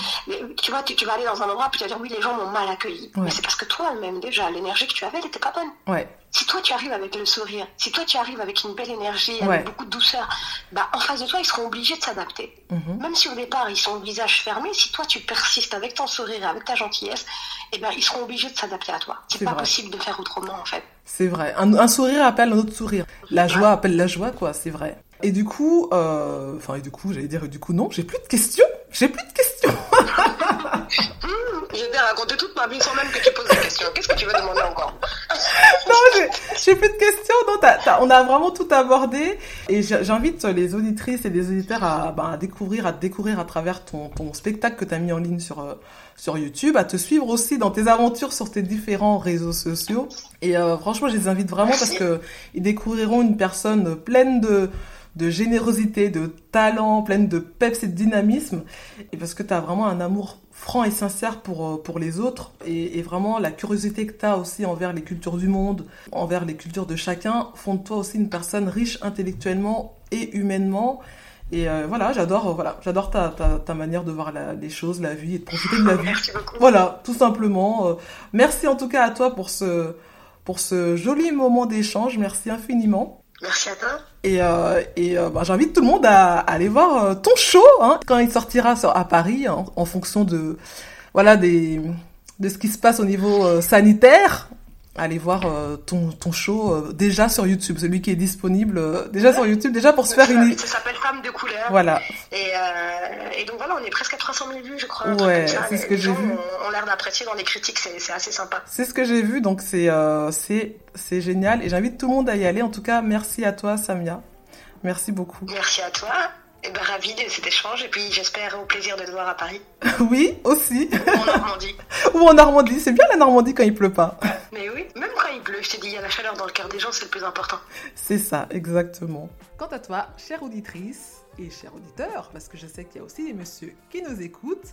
B: Tu vois, tu, vas aller dans un endroit puis tu vas dire oui, les gens m'ont mal accueilli. Mais c'est parce que toi-même déjà, l'énergie que tu avais, elle n'était pas bonne.
A: Ouais.
B: Si toi tu arrives avec le sourire, si toi tu arrives avec une belle énergie, avec beaucoup de douceur, bah en face de toi ils seront obligés de s'adapter. Mm-hmm. Même si au départ ils sont au visage fermé, si toi tu persistes avec ton sourire, avec ta gentillesse, eh ben ils seront obligés de s'adapter à toi. C'est pas possible de faire autrement en fait.
A: C'est vrai. Un, sourire appelle un autre sourire. La joie appelle la joie quoi, c'est vrai. Et du coup, euh... enfin et du coup j'allais dire du coup non, j'ai plus de questions. J'ai plus de questions.
B: Je vais raconter toute ma vie sans même que tu poses des questions. Qu'est-ce que tu veux demander encore *laughs*
A: Non, j'ai plus de questions. Non, on a vraiment tout abordé. Et j'invite les auditrices et les auditeurs à, bah, à, découvrir, à découvrir à travers ton, ton spectacle que tu as mis en ligne sur, euh, sur YouTube, à te suivre aussi dans tes aventures sur tes différents réseaux sociaux. Et euh, franchement, je les invite vraiment parce que ils découvriront une personne pleine de de générosité, de talent, pleine de peps et de dynamisme, et parce que tu as vraiment un amour franc et sincère pour, euh, pour les autres, et, vraiment la curiosité que tu as aussi envers les cultures du monde, envers les cultures de chacun, font de toi aussi une personne riche intellectuellement et humainement. Et euh, voilà, j'adore, euh, voilà, j'adore ta, ta, manière de voir les choses, la vie et de profiter de la vie. Voilà, tout simplement. merci en tout cas à toi pour ce, pour ce joli moment d'échange. Merci infiniment.
B: Merci à toi.
A: Et, euh, et euh, bah, j'invite tout le monde à, aller voir euh, ton show hein, quand il sortira à Paris en fonction de voilà des de ce qui se passe au niveau sanitaire allez voir euh, ton, ton show euh, déjà sur YouTube, celui qui est disponible euh, déjà sur YouTube, déjà pour se faire une...
B: Ça s'appelle Femme de couleur.
A: Voilà.
B: Et, et, donc voilà, on est presque à 300 000 vues, je crois.
A: Ouais, c'est ce que j'ai vu.
B: On, l'air d'apprécier dans les critiques, c'est assez sympa.
A: C'est ce que j'ai vu, donc c'est c'est génial. Et j'invite tout le monde à y aller. En tout cas, merci à toi, Samia. Merci beaucoup.
B: Merci à toi. Eh ben, ravi de cet échange et puis j'espère au plaisir de te voir à Paris. *laughs*
A: oui, aussi.
B: Ou en Normandie. *laughs*
A: Ou en Normandie, c'est bien la Normandie quand il pleut pas. *laughs*
B: Mais oui, même quand il pleut, je te dis, il y a la chaleur dans le cœur des gens, c'est le plus important.
A: C'est ça, exactement. Quant à toi, chère auditrice et cher auditeur, parce que je sais qu'il y a aussi des messieurs qui nous écoutent,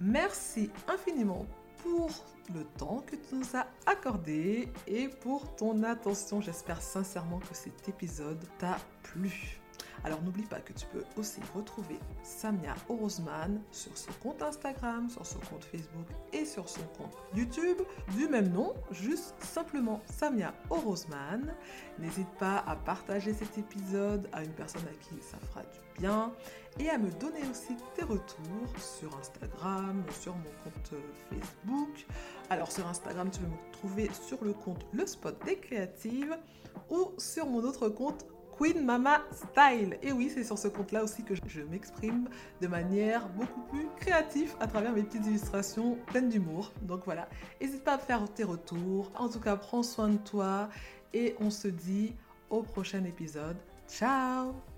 A: merci infiniment pour le temps que tu nous as accordé et pour ton attention. J'espère sincèrement que cet épisode t'a plu. Alors n'oublie pas que tu peux aussi retrouver Samia Orosman sur son compte Instagram, sur son compte Facebook et sur son compte YouTube du même nom, juste simplement Samia Orosman. N'hésite pas à partager cet épisode à une personne à qui ça fera du bien et à me donner aussi tes retours sur Instagram, sur mon compte Facebook. Alors sur Instagram, tu peux me trouver sur le compte Le Spot des Créatives ou sur mon autre compte Queen Mama Style. Et oui, c'est sur ce compte-là aussi que je m'exprime de manière beaucoup plus créative à travers mes petites illustrations pleines d'humour. Donc voilà, n'hésite pas à faire tes retours. En tout cas, prends soin de toi et on se dit au prochain épisode. Ciao